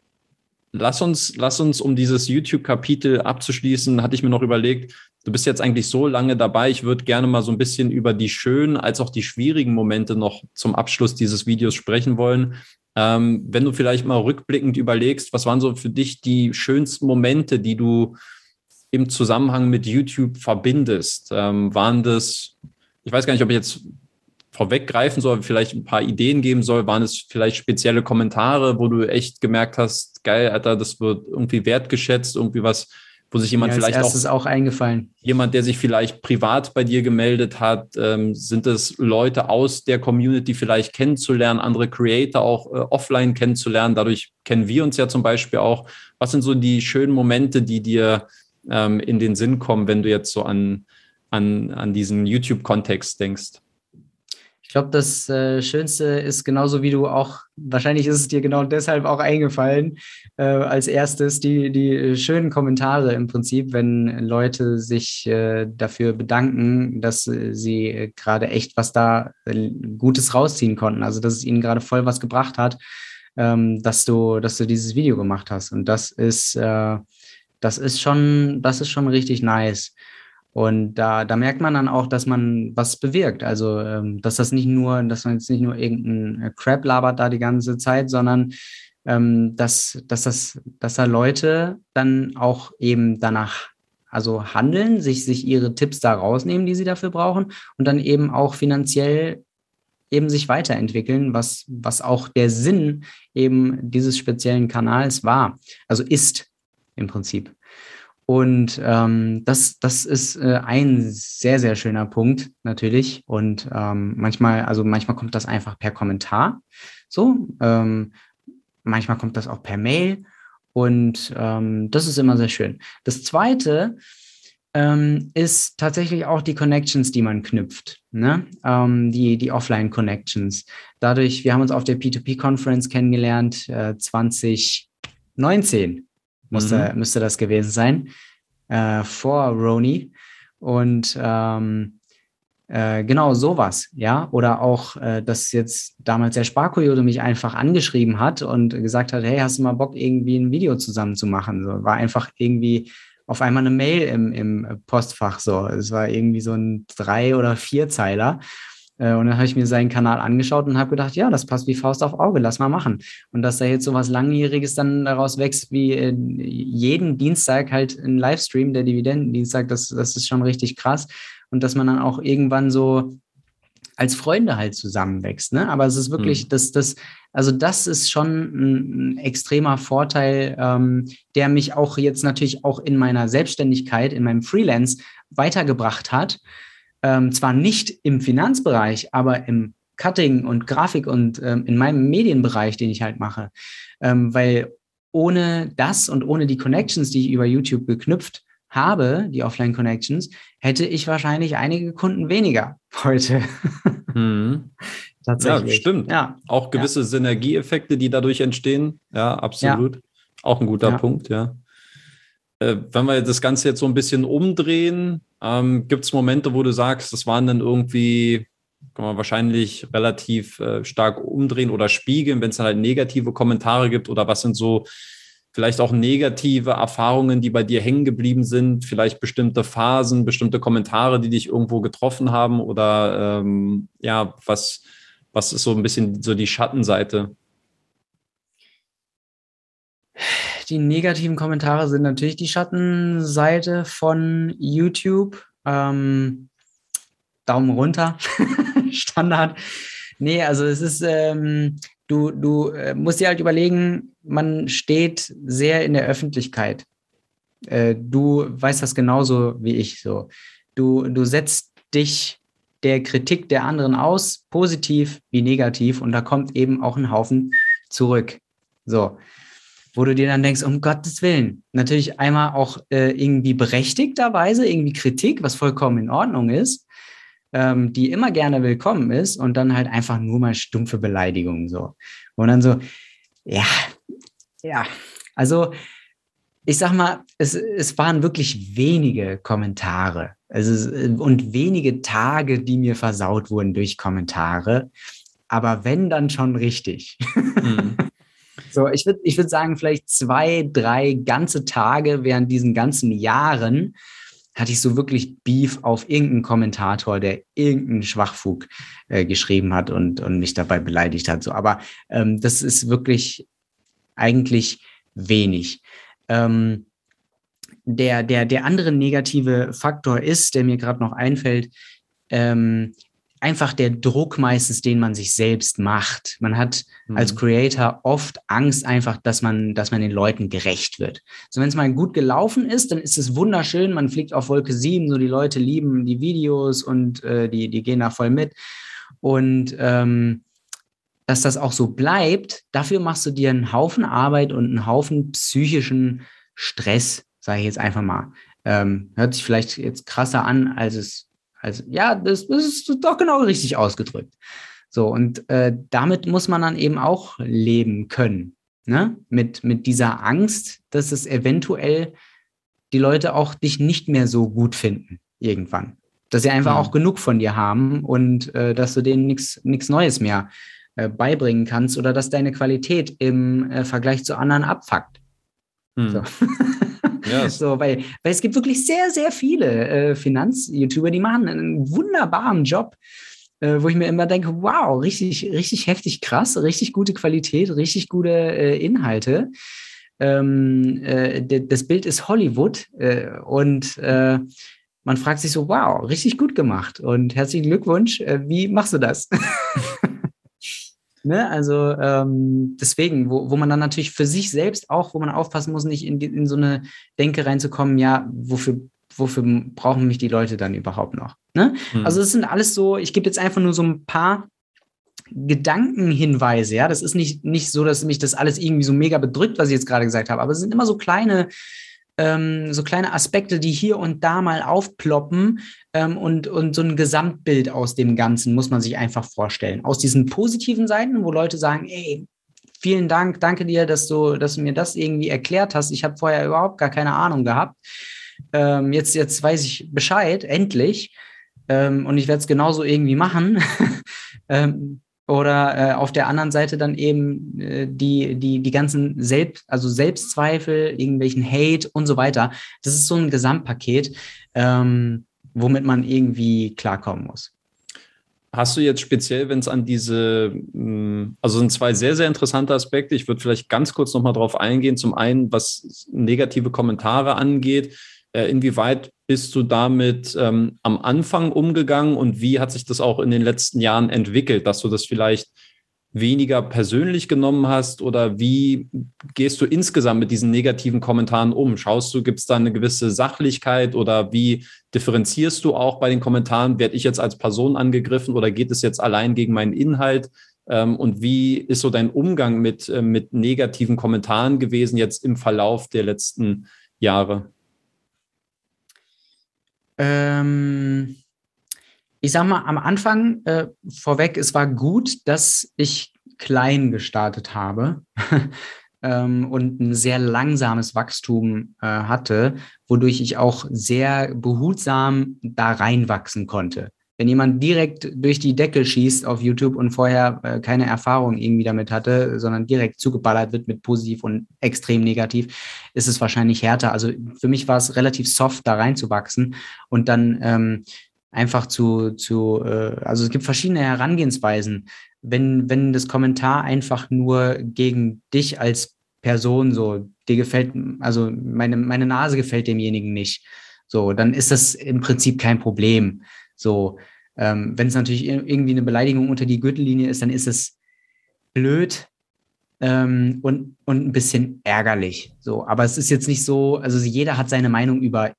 Lass uns, lass uns, um dieses YouTube-Kapitel abzuschließen, hatte ich mir noch überlegt, du bist jetzt eigentlich so lange dabei. Ich würde gerne mal so ein bisschen über die schönen als auch die schwierigen Momente noch zum Abschluss dieses Videos sprechen wollen. Ähm, wenn du vielleicht mal rückblickend überlegst, was waren so für dich die schönsten Momente, die du im Zusammenhang mit YouTube verbindest? Ähm, waren das, ich weiß gar nicht, ob ich jetzt vorweggreifen soll, vielleicht ein paar Ideen geben soll, waren es vielleicht spezielle Kommentare, wo du echt gemerkt hast, geil, Alter, das wird irgendwie wertgeschätzt, irgendwie was, wo sich jemand ja, vielleicht auch, auch eingefallen. Jemand, der sich vielleicht privat bei dir gemeldet hat, ähm, sind es Leute aus der Community vielleicht kennenzulernen, andere Creator auch äh, offline kennenzulernen. Dadurch kennen wir uns ja zum Beispiel auch. Was sind so die schönen Momente, die dir ähm, in den Sinn kommen, wenn du jetzt so an, an, an diesen YouTube-Kontext denkst? Ich glaube, das äh, Schönste ist genauso wie du auch, wahrscheinlich ist es dir genau deshalb auch eingefallen, äh, als erstes die, die schönen Kommentare im Prinzip, wenn Leute sich äh, dafür bedanken, dass äh, sie gerade echt was da äh, Gutes rausziehen konnten, also dass es ihnen gerade voll was gebracht hat, ähm, dass du, dass du dieses Video gemacht hast. Und das ist, äh, das ist schon, das ist schon richtig nice. Und da, da merkt man dann auch, dass man was bewirkt. Also, ähm, dass das nicht nur, dass man jetzt nicht nur irgendeinen äh, Crap labert da die ganze Zeit, sondern ähm, dass, dass, das, dass da Leute dann auch eben danach also handeln, sich, sich ihre Tipps da rausnehmen, die sie dafür brauchen und dann eben auch finanziell eben sich weiterentwickeln, was, was auch der Sinn eben dieses speziellen Kanals war, also ist im Prinzip. Und ähm, das, das ist äh, ein sehr, sehr schöner Punkt natürlich. Und ähm, manchmal, also manchmal kommt das einfach per Kommentar. So, ähm, manchmal kommt das auch per Mail. Und ähm, das ist immer sehr schön. Das zweite ähm, ist tatsächlich auch die Connections, die man knüpft, ne? Ähm, die, die Offline-Connections. Dadurch, wir haben uns auf der P2P-Conference kennengelernt, äh, 2019 musste, mhm. müsste das gewesen sein, äh, vor Roni. Und ähm, äh, genau sowas, ja. Oder auch, äh, dass jetzt damals der Sparkoyote mich einfach angeschrieben hat und gesagt hat, hey, hast du mal Bock, irgendwie ein Video zusammen zu machen? So, war einfach irgendwie auf einmal eine Mail im, im Postfach so. Es war irgendwie so ein Drei- oder Vierzeiler und dann habe ich mir seinen Kanal angeschaut und habe gedacht, ja, das passt wie Faust auf Auge, lass mal machen. Und dass da jetzt so was Langjähriges dann daraus wächst, wie äh, jeden Dienstag halt ein Livestream, der Dividendendienstag, das, das ist schon richtig krass. Und dass man dann auch irgendwann so als Freunde halt zusammenwächst. Ne? Aber es ist wirklich, mhm. das, das, also das ist schon ein, ein extremer Vorteil, ähm, der mich auch jetzt natürlich auch in meiner Selbstständigkeit, in meinem Freelance weitergebracht hat. Ähm, zwar nicht im Finanzbereich, aber im Cutting und Grafik und ähm, in meinem Medienbereich, den ich halt mache. Ähm, weil ohne das und ohne die Connections, die ich über YouTube geknüpft habe, die Offline-Connections, hätte ich wahrscheinlich einige Kunden weniger heute. Mhm. Tatsächlich. Ja, stimmt. Ja. Auch gewisse ja. Synergieeffekte, die dadurch entstehen. Ja, absolut. Ja. Auch ein guter. Punkt, ja. Äh, wenn wir das Ganze jetzt so ein bisschen umdrehen, ähm, gibt es Momente, wo du sagst, das waren dann irgendwie, kann man wahrscheinlich relativ äh, stark umdrehen oder spiegeln, wenn es dann halt negative Kommentare gibt oder was sind so vielleicht auch negative Erfahrungen, die bei dir hängen geblieben sind, vielleicht bestimmte Phasen, bestimmte Kommentare, die dich irgendwo getroffen haben oder ähm, ja, was, was ist so ein bisschen so die Schattenseite? Die negativen Kommentare sind natürlich die Schattenseite von YouTube. Ähm, Daumen runter, Standard. Nee, also es ist, ähm, du, du äh, musst dir halt überlegen, man steht sehr in der Öffentlichkeit. Äh, du weißt das genauso wie ich so. Du, du setzt dich der Kritik der anderen aus, positiv wie negativ, und da kommt eben auch ein Haufen zurück. So. Wo du dir dann denkst, um Gottes Willen, natürlich einmal auch äh, irgendwie berechtigterweise, irgendwie Kritik, was vollkommen in Ordnung ist ähm, die immer gerne willkommen ist und dann halt einfach nur mal stumpfe Beleidigungen so. Und dann so, ja, ja, also ich sag mal, es, es waren wirklich wenige Kommentare also, und wenige Tage, die mir versaut wurden durch Kommentare. Aber wenn, dann schon richtig. Mhm. So, ich würde ich würd sagen, vielleicht zwei, drei ganze Tage während diesen ganzen Jahren, hatte ich so wirklich Beef auf irgendeinen Kommentator, der irgendeinen Schwachfug äh, geschrieben hat und, und mich dabei beleidigt hat. So, aber ähm, das ist wirklich eigentlich wenig. Ähm, der, der, der andere negative Faktor ist, der mir gerade noch einfällt, ähm, einfach der Druck meistens, den man sich selbst macht. Man hat mhm. als Creator oft Angst einfach, dass man, dass man den Leuten gerecht wird. So, wenn es mal gut gelaufen ist, dann ist es wunderschön. Man fliegt auf Wolke 7, so die Leute lieben die Videos und äh, die, die gehen da voll mit. Und ähm, dass das auch so bleibt, dafür machst du dir einen Haufen Arbeit und einen Haufen psychischen Stress, sage ich jetzt einfach mal. Ähm, hört sich vielleicht jetzt krasser an, als es also ja, das, das ist doch genau richtig ausgedrückt. So, und äh, damit muss man dann eben auch leben können. Ne? Mit, mit dieser Angst, dass es eventuell die Leute auch dich nicht mehr so gut finden irgendwann. Dass sie einfach mhm. auch genug von dir haben und äh, dass du denen nichts Neues mehr äh, beibringen kannst oder dass deine Qualität im äh, Vergleich zu anderen abfuckt. Mhm. So. Ja. So, weil, weil es gibt wirklich sehr, sehr viele äh, Finanz-YouTuber, die machen einen wunderbaren Job, äh, wo ich mir immer denke, wow, richtig, richtig heftig krass, richtig gute Qualität, richtig gute äh, Inhalte. Ähm, äh, das Bild ist Hollywood äh, und äh, man fragt sich so, wow, richtig gut gemacht und herzlichen Glückwunsch. wie machst du das? Ne? Also ähm, deswegen, wo, wo man dann natürlich für sich selbst auch, wo man aufpassen muss, nicht in, in so eine Denke reinzukommen, ja, wofür, wofür brauchen mich die Leute dann überhaupt noch? Ne? Mhm. Also es sind alles so, ich gebe jetzt einfach nur so ein paar Gedankenhinweise, ja. Das ist nicht, nicht so, dass mich das alles irgendwie so mega bedrückt, was ich jetzt gerade gesagt habe, aber es sind immer so kleine ähm, so kleine Aspekte, die hier und da mal aufploppen ähm, und, und so ein Gesamtbild aus dem Ganzen muss man sich einfach vorstellen. Aus diesen positiven Seiten, wo Leute sagen, ey, vielen Dank, danke dir, dass du, dass du mir das irgendwie erklärt hast. Ich habe vorher überhaupt gar keine Ahnung gehabt. Ähm, jetzt, jetzt weiß ich Bescheid, endlich. Ähm, und ich werde es genauso irgendwie machen. ähm, oder äh, auf der anderen Seite dann eben äh, die, die, die ganzen Selbst, also Selbstzweifel, irgendwelchen Hate und so weiter. Das ist so ein Gesamtpaket, ähm, womit man irgendwie klarkommen muss. Hast du jetzt speziell, wenn es an diese, hm, also sind zwei sehr, sehr interessante Aspekte. Ich würde vielleicht ganz kurz nochmal drauf eingehen. Zum einen, was negative Kommentare angeht. Äh, inwieweit bist du damit ähm, am Anfang umgegangen und wie hat sich das auch in den letzten Jahren entwickelt, dass du das vielleicht weniger persönlich genommen hast oder wie gehst du insgesamt mit diesen negativen Kommentaren um? Schaust du, gibt es da eine gewisse Sachlichkeit oder wie differenzierst du auch bei den Kommentaren? Werde ich jetzt als Person angegriffen oder geht es jetzt allein gegen meinen Inhalt? Ähm, und wie ist so dein Umgang mit, äh, mit negativen Kommentaren gewesen jetzt im Verlauf der letzten Jahre? Ähm, ich sag mal, am Anfang äh, vorweg, es war gut, dass ich klein gestartet habe ähm, und ein sehr langsames Wachstum äh, hatte, wodurch ich auch sehr behutsam da reinwachsen konnte. Wenn jemand direkt durch die Decke schießt auf YouTube und vorher äh, keine Erfahrung irgendwie damit hatte, sondern direkt zugeballert wird mit positiv und extrem negativ, ist es wahrscheinlich härter. Also für mich war es relativ soft, da reinzuwachsen und dann ähm, einfach zu, zu äh, also es gibt verschiedene Herangehensweisen. Wenn, wenn das Kommentar einfach nur gegen dich als Person so, dir gefällt, also meine, meine Nase gefällt demjenigen nicht, so, dann ist das im Prinzip kein Problem. So, ähm, wenn es natürlich irgendwie eine Beleidigung unter die Gürtellinie ist, dann ist es blöd ähm, und, und ein bisschen ärgerlich. So, aber es ist jetzt nicht so, also jeder hat seine Meinung über,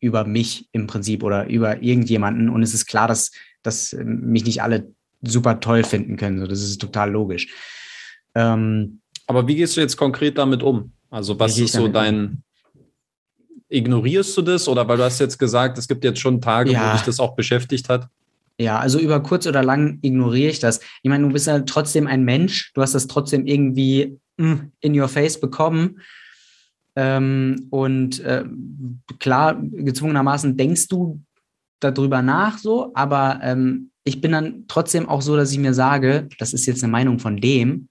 über mich im Prinzip oder über irgendjemanden und es ist klar, dass, dass mich nicht alle super toll finden können. So, das ist total logisch. Ähm, aber wie gehst du jetzt konkret damit um? Also was ist so dein? Ignorierst du das oder weil du hast jetzt gesagt, es gibt jetzt schon Tage, ja. wo dich das auch beschäftigt hat? Ja, also über kurz oder lang ignoriere ich das. Ich meine, du bist ja trotzdem ein Mensch, du hast das trotzdem irgendwie hm, in your face bekommen. Ähm, und äh, klar, gezwungenermaßen denkst du darüber nach, so, aber ähm, ich bin dann trotzdem auch so, dass ich mir sage, das ist jetzt eine Meinung von dem,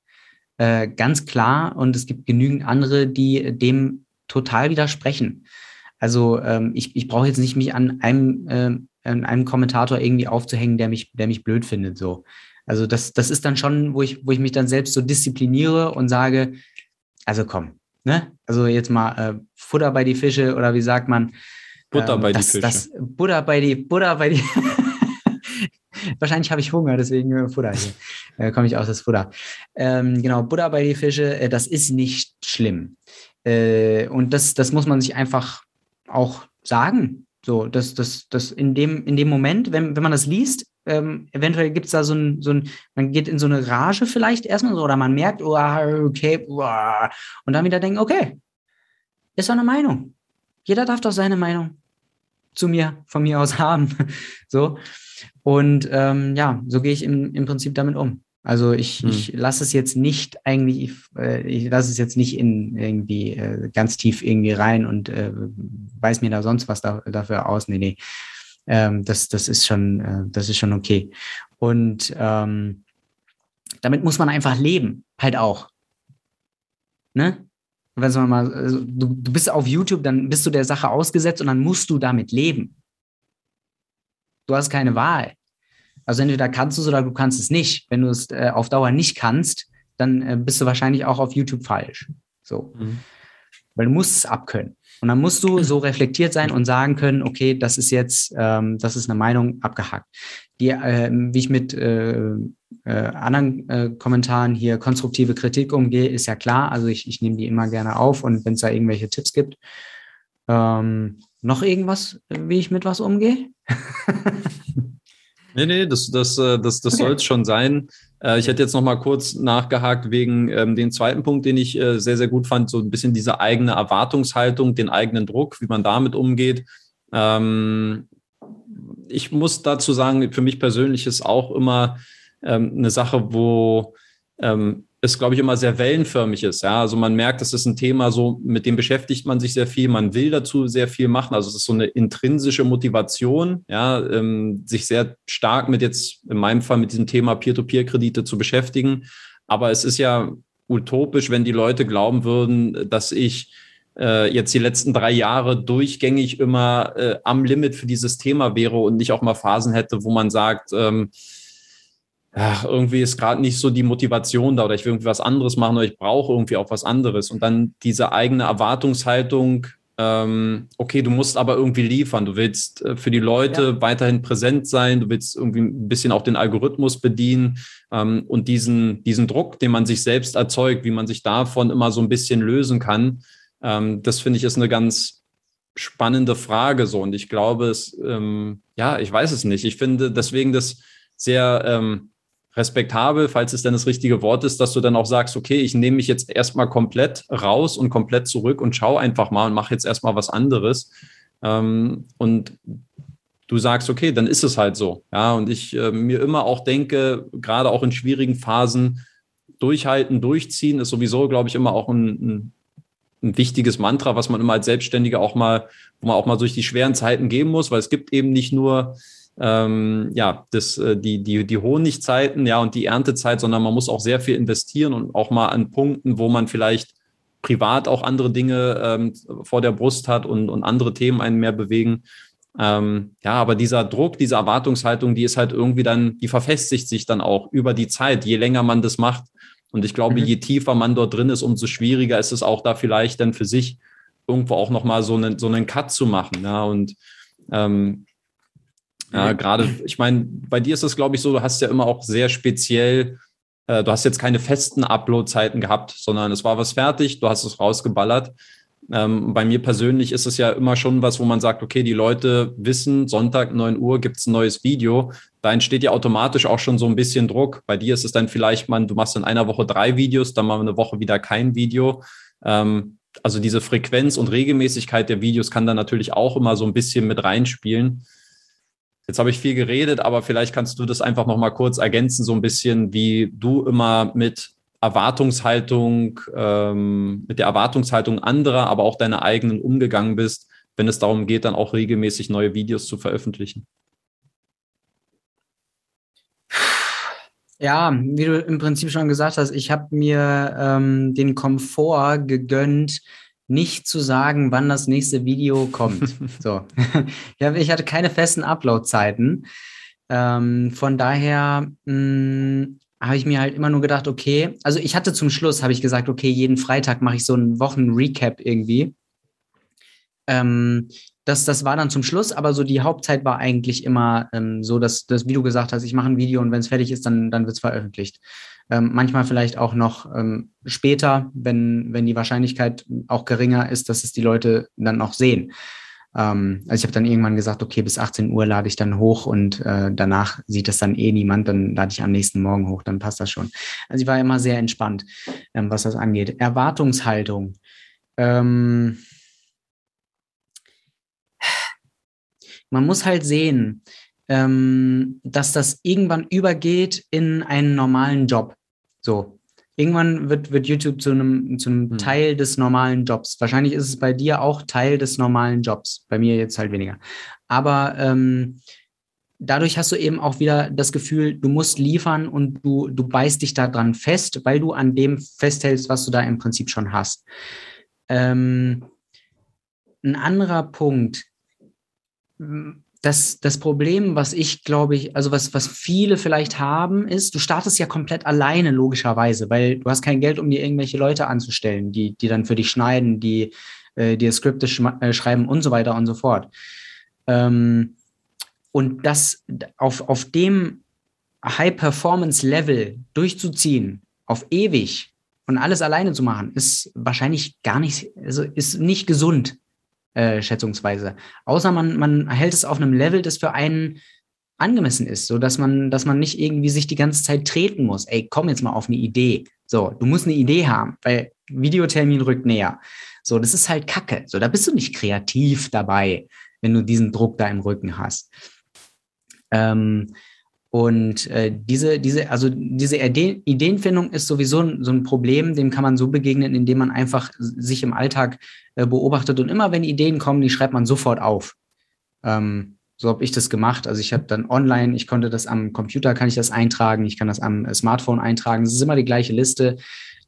äh, ganz klar, und es gibt genügend andere, die dem total widersprechen. Also ähm, ich, ich brauche jetzt nicht mich an einem äh, einem Kommentator irgendwie aufzuhängen, der mich, der mich blöd findet. So. Also das, das ist dann schon, wo ich, wo ich mich dann selbst so diszipliniere und sage, also komm, ne? Also jetzt mal äh, Futter bei die Fische oder wie sagt man? Butter ähm, bei das, die Fische. Das, Butter bei die, Butter bei die. Wahrscheinlich habe ich Hunger, deswegen äh, Futter hier. Äh, komme ich aus das Futter. Ähm, genau, Butter bei die Fische, äh, das ist nicht schlimm. Äh, und das, das muss man sich einfach auch sagen. So, das, das, das in dem, in dem Moment, wenn, wenn man das liest, ähm, eventuell gibt es da so ein, so ein, man geht in so eine Rage vielleicht erstmal so, oder man merkt, oh, okay, oh, und dann wieder denken, okay, ist doch eine Meinung. Jeder darf doch seine Meinung zu mir, von mir aus haben. so. Und ähm, ja, so gehe ich im, im Prinzip damit um. Also ich, hm. ich lasse es jetzt nicht eigentlich, ich, äh, ich lasse es jetzt nicht in irgendwie äh, ganz tief irgendwie rein und äh, weiß mir da sonst was da, dafür aus. Nee, nee. Ähm, das, das ist schon, äh, das ist schon okay. Und ähm, damit muss man einfach leben, halt auch. Ne? Wenn man mal, also du, du bist auf YouTube, dann bist du der Sache ausgesetzt und dann musst du damit leben. Du hast keine Wahl. Also entweder kannst du es oder du kannst es nicht. Wenn du es äh, auf Dauer nicht kannst, dann äh, bist du wahrscheinlich auch auf YouTube falsch. So. Mhm. Weil du musst es abkönnen. Und dann musst du so reflektiert sein und sagen können, okay, das ist jetzt, ähm, das ist eine Meinung abgehackt. Die, äh, wie ich mit äh, äh, anderen äh, Kommentaren hier konstruktive Kritik umgehe, ist ja klar. Also ich, ich nehme die immer gerne auf und wenn es da irgendwelche Tipps gibt. Ähm, noch irgendwas, wie ich mit was umgehe? Nee, nee, das, das, äh, das, das okay. soll es schon sein. Äh, ich hätte jetzt noch mal kurz nachgehakt wegen ähm, den zweiten Punkt, den ich äh, sehr, sehr gut fand, so ein bisschen diese eigene Erwartungshaltung, den eigenen Druck, wie man damit umgeht. Ähm, ich muss dazu sagen, für mich persönlich ist auch immer ähm, eine Sache, wo ähm, es, glaube ich, immer sehr wellenförmig ist. Ja, also man merkt, das ist ein Thema, so mit dem beschäftigt man sich sehr viel, man will dazu sehr viel machen. Also es ist so eine intrinsische Motivation, ja, ähm, sich sehr stark mit jetzt in meinem Fall mit diesem Thema Peer-to-Peer-Kredite zu beschäftigen. Aber es ist ja utopisch, wenn die Leute glauben würden, dass ich äh, jetzt die letzten drei Jahre durchgängig immer äh, am Limit für dieses Thema wäre und nicht auch mal Phasen hätte, wo man sagt, ähm, ach, irgendwie ist gerade nicht so die Motivation da oder ich will irgendwie was anderes machen oder ich brauche irgendwie auch was anderes. Und dann diese eigene Erwartungshaltung, ähm, okay, du musst aber irgendwie liefern. Du willst äh, für die Leute ja. weiterhin präsent sein, du willst irgendwie ein bisschen auch den Algorithmus bedienen ähm, und diesen, diesen Druck, den man sich selbst erzeugt, wie man sich davon immer so ein bisschen lösen kann, ähm, das finde ich ist eine ganz spannende Frage so. Und ich glaube, es, ähm, ja, ich weiß es nicht. Ich finde deswegen das sehr ähm, respektabel, falls es denn das richtige Wort ist, dass du dann auch sagst, okay, ich nehme mich jetzt erstmal komplett raus und komplett zurück und schau einfach mal und mache jetzt erstmal was anderes. Ähm, und du sagst, okay, dann ist es halt so. Ja, und ich äh, mir immer auch denke, gerade auch in schwierigen Phasen, durchhalten, durchziehen ist sowieso, glaube ich, immer auch ein, ein, ein wichtiges Mantra, was man immer als Selbstständiger auch mal, wo man auch mal durch die schweren Zeiten gehen muss, weil es gibt eben nicht nur ähm, ja, das, äh, die, die, die Honigzeiten ja, und die Erntezeit, sondern man muss auch sehr viel investieren und auch mal an Punkten, wo man vielleicht privat auch andere Dinge ähm, vor der Brust hat und, und andere Themen einen mehr bewegen. Ähm, ja, aber dieser Druck, diese Erwartungshaltung, die ist halt irgendwie dann, die verfestigt sich dann auch über die Zeit, je länger man das macht. Und ich glaube, mhm. je tiefer man dort drin ist, umso schwieriger ist es auch da vielleicht dann für sich irgendwo auch nochmal so einen, so einen Cut zu machen. Ja, und ähm, ja, gerade, ich meine, bei dir ist es, glaube ich, so, du hast ja immer auch sehr speziell, äh, du hast jetzt keine festen Upload-Zeiten gehabt, sondern es war was fertig, du hast es rausgeballert. Ähm, bei mir persönlich ist es ja immer schon was, wo man sagt, okay, die Leute wissen, Sonntag 9 Uhr gibt es ein neues Video. Da entsteht ja automatisch auch schon so ein bisschen Druck. Bei dir ist es dann vielleicht, man, du machst in einer Woche drei Videos, dann mal eine Woche wieder kein Video. Ähm, also diese Frequenz und Regelmäßigkeit der Videos kann dann natürlich auch immer so ein bisschen mit reinspielen. Jetzt habe ich viel geredet, aber vielleicht kannst du das einfach noch mal kurz ergänzen, so ein bisschen, wie du immer mit Erwartungshaltung, ähm, mit der Erwartungshaltung anderer, aber auch deiner eigenen umgegangen bist, wenn es darum geht, dann auch regelmäßig neue Videos zu veröffentlichen. Ja, wie du im Prinzip schon gesagt hast, ich habe mir ähm, den Komfort gegönnt, nicht zu sagen, wann das nächste Video kommt. so. ich hatte keine festen Upload-Zeiten. Ähm, von daher hm, habe ich mir halt immer nur gedacht, okay, also ich hatte zum Schluss, habe ich gesagt, okay, jeden Freitag mache ich so einen Wochen-Recap irgendwie. Ähm, das, das war dann zum Schluss, aber so die Hauptzeit war eigentlich immer ähm, so, dass, wie du gesagt hast, ich mache ein Video und wenn es fertig ist, dann, dann wird es veröffentlicht. Ähm, manchmal vielleicht auch noch ähm, später, wenn, wenn die Wahrscheinlichkeit auch geringer ist, dass es die Leute dann noch sehen. Ähm, also ich habe dann irgendwann gesagt, okay, bis 18 Uhr lade ich dann hoch und äh, danach sieht das dann eh niemand, dann lade ich am nächsten Morgen hoch, dann passt das schon. Also ich war immer sehr entspannt, ähm, was das angeht. Erwartungshaltung. Ähm, man muss halt sehen, ähm, dass das irgendwann übergeht in einen normalen Job. So. Irgendwann wird, wird YouTube zu einem, zu einem hm. Teil des normalen Jobs. Wahrscheinlich ist es bei dir auch Teil des normalen Jobs. Bei mir jetzt halt weniger. Aber ähm, dadurch hast du eben auch wieder das Gefühl, du musst liefern und du, du beißt dich daran fest, weil du an dem festhältst, was du da im Prinzip schon hast. Ähm, ein anderer Punkt, das, das Problem, was ich glaube ich, also was, was viele vielleicht haben, ist, du startest ja komplett alleine, logischerweise, weil du hast kein Geld, um dir irgendwelche Leute anzustellen, die, die dann für dich schneiden, die äh, dir Skripte sch äh, schreiben und so weiter und so fort. Ähm, und das auf, auf dem High-Performance-Level durchzuziehen, auf ewig und alles alleine zu machen, ist wahrscheinlich gar nicht, also ist nicht gesund äh, schätzungsweise. Außer man, man hält es auf einem Level, das für einen angemessen ist, so dass man, dass man nicht irgendwie sich die ganze Zeit treten muss. Ey, komm jetzt mal auf eine Idee. So, du musst eine Idee haben, weil Videotermin rückt näher. So, das ist halt Kacke. So, da bist du nicht kreativ dabei, wenn du diesen Druck da im Rücken hast. Ähm, und äh, diese, diese, also diese Ideenfindung ist sowieso so ein Problem, dem kann man so begegnen, indem man einfach sich im Alltag äh, beobachtet und immer wenn Ideen kommen, die schreibt man sofort auf. Ähm, so habe ich das gemacht. Also ich habe dann online, ich konnte das am Computer, kann ich das eintragen, ich kann das am Smartphone eintragen. Es ist immer die gleiche Liste,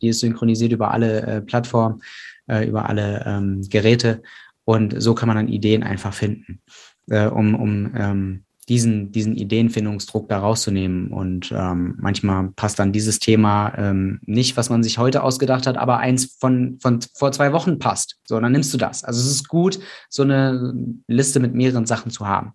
die ist synchronisiert über alle äh, Plattformen, äh, über alle ähm, Geräte und so kann man dann Ideen einfach finden, äh, um, um ähm, diesen, diesen Ideenfindungsdruck da rauszunehmen. Und ähm, manchmal passt dann dieses Thema ähm, nicht, was man sich heute ausgedacht hat, aber eins von, von vor zwei Wochen passt. So, dann nimmst du das. Also es ist gut, so eine Liste mit mehreren Sachen zu haben.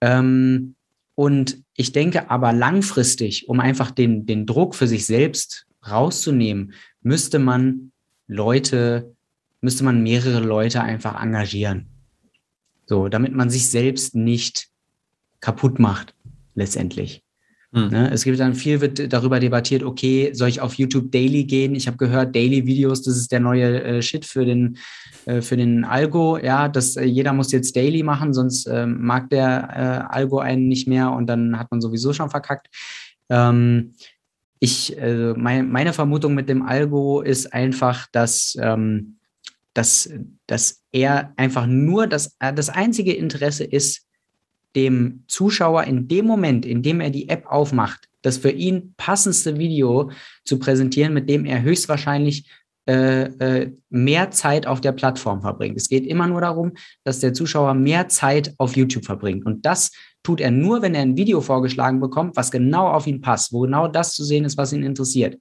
Ähm, und ich denke aber langfristig, um einfach den, den Druck für sich selbst rauszunehmen, müsste man Leute, müsste man mehrere Leute einfach engagieren. So, damit man sich selbst nicht kaputt macht, letztendlich. Hm. Ne? Es gibt dann viel wird darüber debattiert, okay, soll ich auf YouTube Daily gehen? Ich habe gehört, Daily-Videos, das ist der neue äh, Shit für den, äh, für den Algo. Ja, dass äh, jeder muss jetzt Daily machen, sonst ähm, mag der äh, Algo einen nicht mehr und dann hat man sowieso schon verkackt. Ähm, ich, äh, mein, meine Vermutung mit dem Algo ist einfach, dass, ähm, dass, dass er einfach nur das, äh, das einzige Interesse ist, dem Zuschauer in dem Moment, in dem er die App aufmacht, das für ihn passendste Video zu präsentieren, mit dem er höchstwahrscheinlich äh, äh, mehr Zeit auf der Plattform verbringt. Es geht immer nur darum, dass der Zuschauer mehr Zeit auf YouTube verbringt. Und das tut er nur, wenn er ein Video vorgeschlagen bekommt, was genau auf ihn passt, wo genau das zu sehen ist, was ihn interessiert.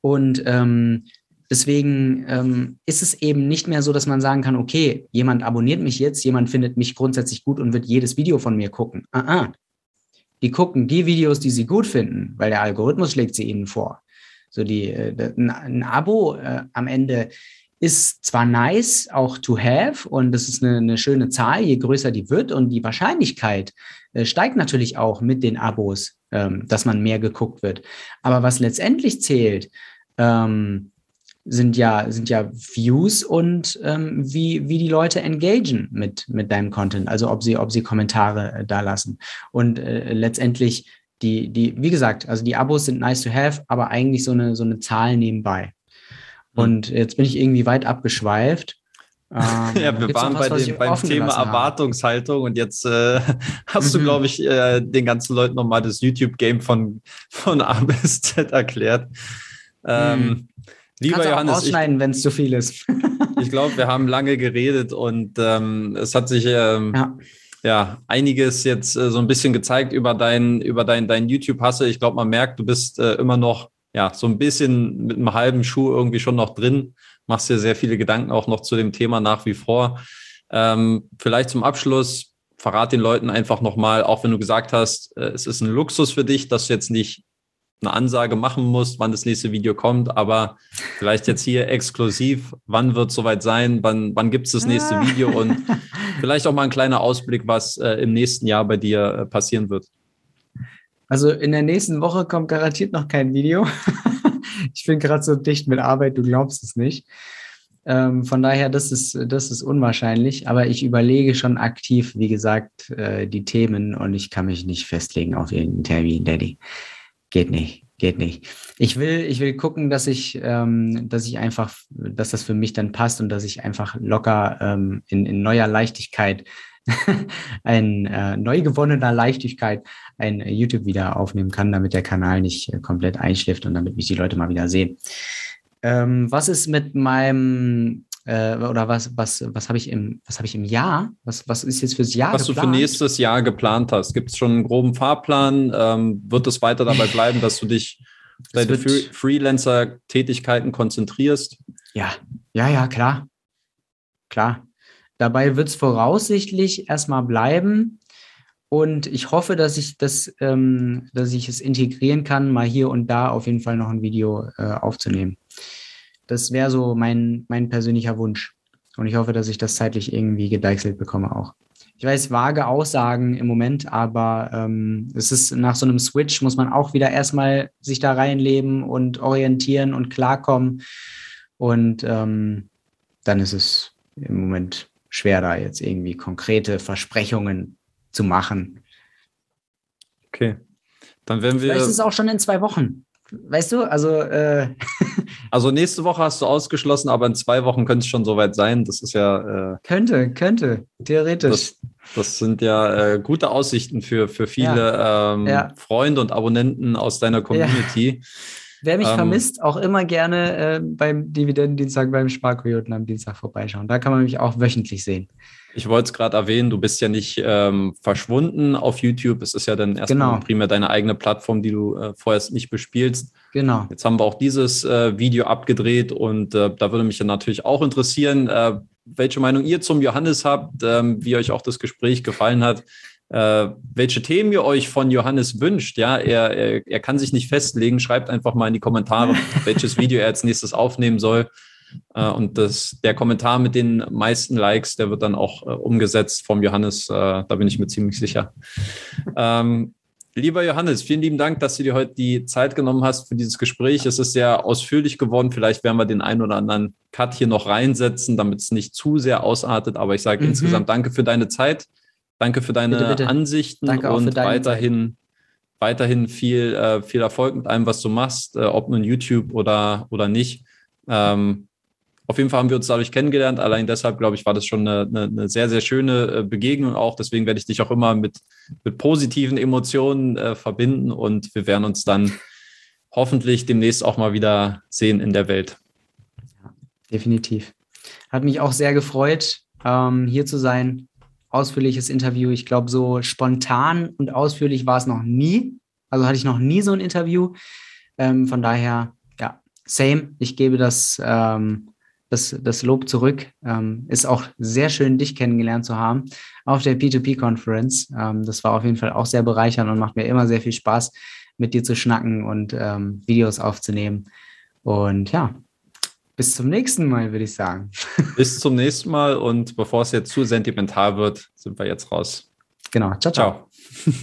Und ähm, Deswegen ähm, ist es eben nicht mehr so, dass man sagen kann, okay, jemand abonniert mich jetzt, jemand findet mich grundsätzlich gut und wird jedes Video von mir gucken. Ah, ah. Die gucken die Videos, die sie gut finden, weil der Algorithmus schlägt sie ihnen vor. So die, äh, ein, ein, Abo äh, am Ende ist zwar nice, auch to have, und das ist eine, eine schöne Zahl, je größer die wird, und die Wahrscheinlichkeit äh, steigt natürlich auch mit den Abos, ähm, dass man mehr geguckt wird. Aber was letztendlich zählt, ähm, sind ja, sind ja Views und ähm, wie, wie die Leute engagen mit, mit deinem Content, also ob sie, ob sie Kommentare äh, da lassen. Und äh, letztendlich die, die, wie gesagt, also die Abos sind nice to have, aber eigentlich so eine, so eine Zahl nebenbei. Hm. Und jetzt bin ich irgendwie weit abgeschweift. Ähm, ja, wir waren was, bei dem, beim Thema Erwartungshaltung und jetzt äh, hast mhm. du, glaube ich, äh, den ganzen Leuten nochmal das YouTube-Game von, von A bis Z erklärt. Ähm, mhm. Lieber Kannst Johannes, auch ausschneiden, wenn es zu viel ist. ich glaube, wir haben lange geredet und ähm, es hat sich ähm, ja. ja. einiges jetzt äh, so ein bisschen gezeigt über dein über dein dein YouTube-Hasse. Ich glaube, man merkt, du bist äh, immer noch ja so ein bisschen mit einem halben Schuh irgendwie schon noch drin. Machst dir sehr viele Gedanken auch noch zu dem Thema nach wie vor. Ähm, vielleicht zum Abschluss verrat den Leuten einfach nochmal, auch wenn du gesagt hast, äh, es ist ein Luxus für dich, dass du jetzt nicht eine Ansage machen musst, wann das nächste Video kommt, aber vielleicht jetzt hier exklusiv, wann wird es soweit sein, wann, wann gibt es das nächste ah. Video und vielleicht auch mal ein kleiner Ausblick, was äh, im nächsten Jahr bei dir äh, passieren wird. Also in der nächsten Woche kommt garantiert noch kein Video. ich bin gerade so dicht mit Arbeit, du glaubst es nicht. Ähm, von daher, das ist, das ist unwahrscheinlich, aber ich überlege schon aktiv, wie gesagt, äh, die Themen und ich kann mich nicht festlegen auf irgendeinen Termin, Daddy geht nicht, geht nicht. Ich will, ich will gucken, dass ich, ähm, dass ich einfach, dass das für mich dann passt und dass ich einfach locker ähm, in, in neuer Leichtigkeit, ein äh, neu gewonnener Leichtigkeit ein YouTube wieder aufnehmen kann, damit der Kanal nicht äh, komplett einschläft und damit mich die Leute mal wieder sehen. Ähm, was ist mit meinem äh, oder was, was, was habe ich im, was habe ich im Jahr? Was, was ist jetzt fürs Jahr? Was geplant? du für nächstes Jahr geplant hast. Gibt es schon einen groben Fahrplan? Ähm, wird es weiter dabei bleiben, dass du dich auf deine Freelancer-Tätigkeiten konzentrierst? Ja, ja, ja, klar. Klar. Dabei wird es voraussichtlich erstmal bleiben. Und ich hoffe, dass ich das, ähm, dass ich es integrieren kann, mal hier und da auf jeden Fall noch ein Video äh, aufzunehmen. Das wäre so mein, mein persönlicher Wunsch. Und ich hoffe, dass ich das zeitlich irgendwie gedeichselt bekomme auch. Ich weiß, vage Aussagen im Moment, aber ähm, es ist nach so einem Switch muss man auch wieder erstmal sich da reinleben und orientieren und klarkommen. Und ähm, dann ist es im Moment schwer, da jetzt irgendwie konkrete Versprechungen zu machen. Okay. Dann werden wir. Vielleicht ist es auch schon in zwei Wochen. Weißt du, also. Äh also nächste Woche hast du ausgeschlossen, aber in zwei Wochen könnte es schon soweit sein. Das ist ja. Äh, könnte, könnte, theoretisch. Das, das sind ja äh, gute Aussichten für, für viele ja. Ähm, ja. Freunde und Abonnenten aus deiner Community. Ja. Wer mich ähm, vermisst, auch immer gerne äh, beim Dividendendienstag beim Sparkoyoten am Dienstag vorbeischauen. Da kann man mich auch wöchentlich sehen. Ich wollte es gerade erwähnen, du bist ja nicht ähm, verschwunden auf YouTube. Es ist ja dann erstmal genau. primär deine eigene Plattform, die du äh, vorher nicht bespielst. Genau. Jetzt haben wir auch dieses äh, Video abgedreht und äh, da würde mich dann natürlich auch interessieren, äh, welche Meinung ihr zum Johannes habt, ähm, wie euch auch das Gespräch gefallen hat. Äh, welche Themen ihr euch von Johannes wünscht. Ja, er, er, er kann sich nicht festlegen. Schreibt einfach mal in die Kommentare, welches Video er als nächstes aufnehmen soll. Äh, und das, der Kommentar mit den meisten Likes, der wird dann auch äh, umgesetzt vom Johannes. Äh, da bin ich mir ziemlich sicher. Ähm, lieber Johannes, vielen lieben Dank, dass du dir heute die Zeit genommen hast für dieses Gespräch. Es ist sehr ausführlich geworden. Vielleicht werden wir den einen oder anderen Cut hier noch reinsetzen, damit es nicht zu sehr ausartet. Aber ich sage mhm. insgesamt danke für deine Zeit. Danke für deine bitte, bitte. Ansichten danke und weiterhin, weiterhin viel, äh, viel Erfolg mit allem, was du machst, äh, ob nun YouTube oder, oder nicht. Ähm, auf jeden Fall haben wir uns dadurch kennengelernt. Allein deshalb, glaube ich, war das schon eine, eine, eine, sehr, sehr schöne äh, Begegnung auch. Deswegen werde ich dich auch immer mit, mit positiven Emotionen äh, verbinden und wir werden uns dann hoffentlich demnächst auch mal wieder sehen in der Welt. Ja, definitiv. Hat mich auch sehr gefreut, ähm, hier zu sein. Ausführliches Interview. Ich glaube, so spontan und ausführlich war es noch nie. Also hatte ich noch nie so ein Interview. Ähm, von daher, ja, same. Ich gebe das ähm, das, das Lob zurück. Ähm, ist auch sehr schön, dich kennengelernt zu haben auf der P2P-Conference. Ähm, das war auf jeden Fall auch sehr bereichernd und macht mir immer sehr viel Spaß, mit dir zu schnacken und ähm, Videos aufzunehmen. Und ja, bis zum nächsten Mal, würde ich sagen. Bis zum nächsten Mal und bevor es jetzt zu sentimental wird, sind wir jetzt raus. Genau. Ciao, ciao. ciao.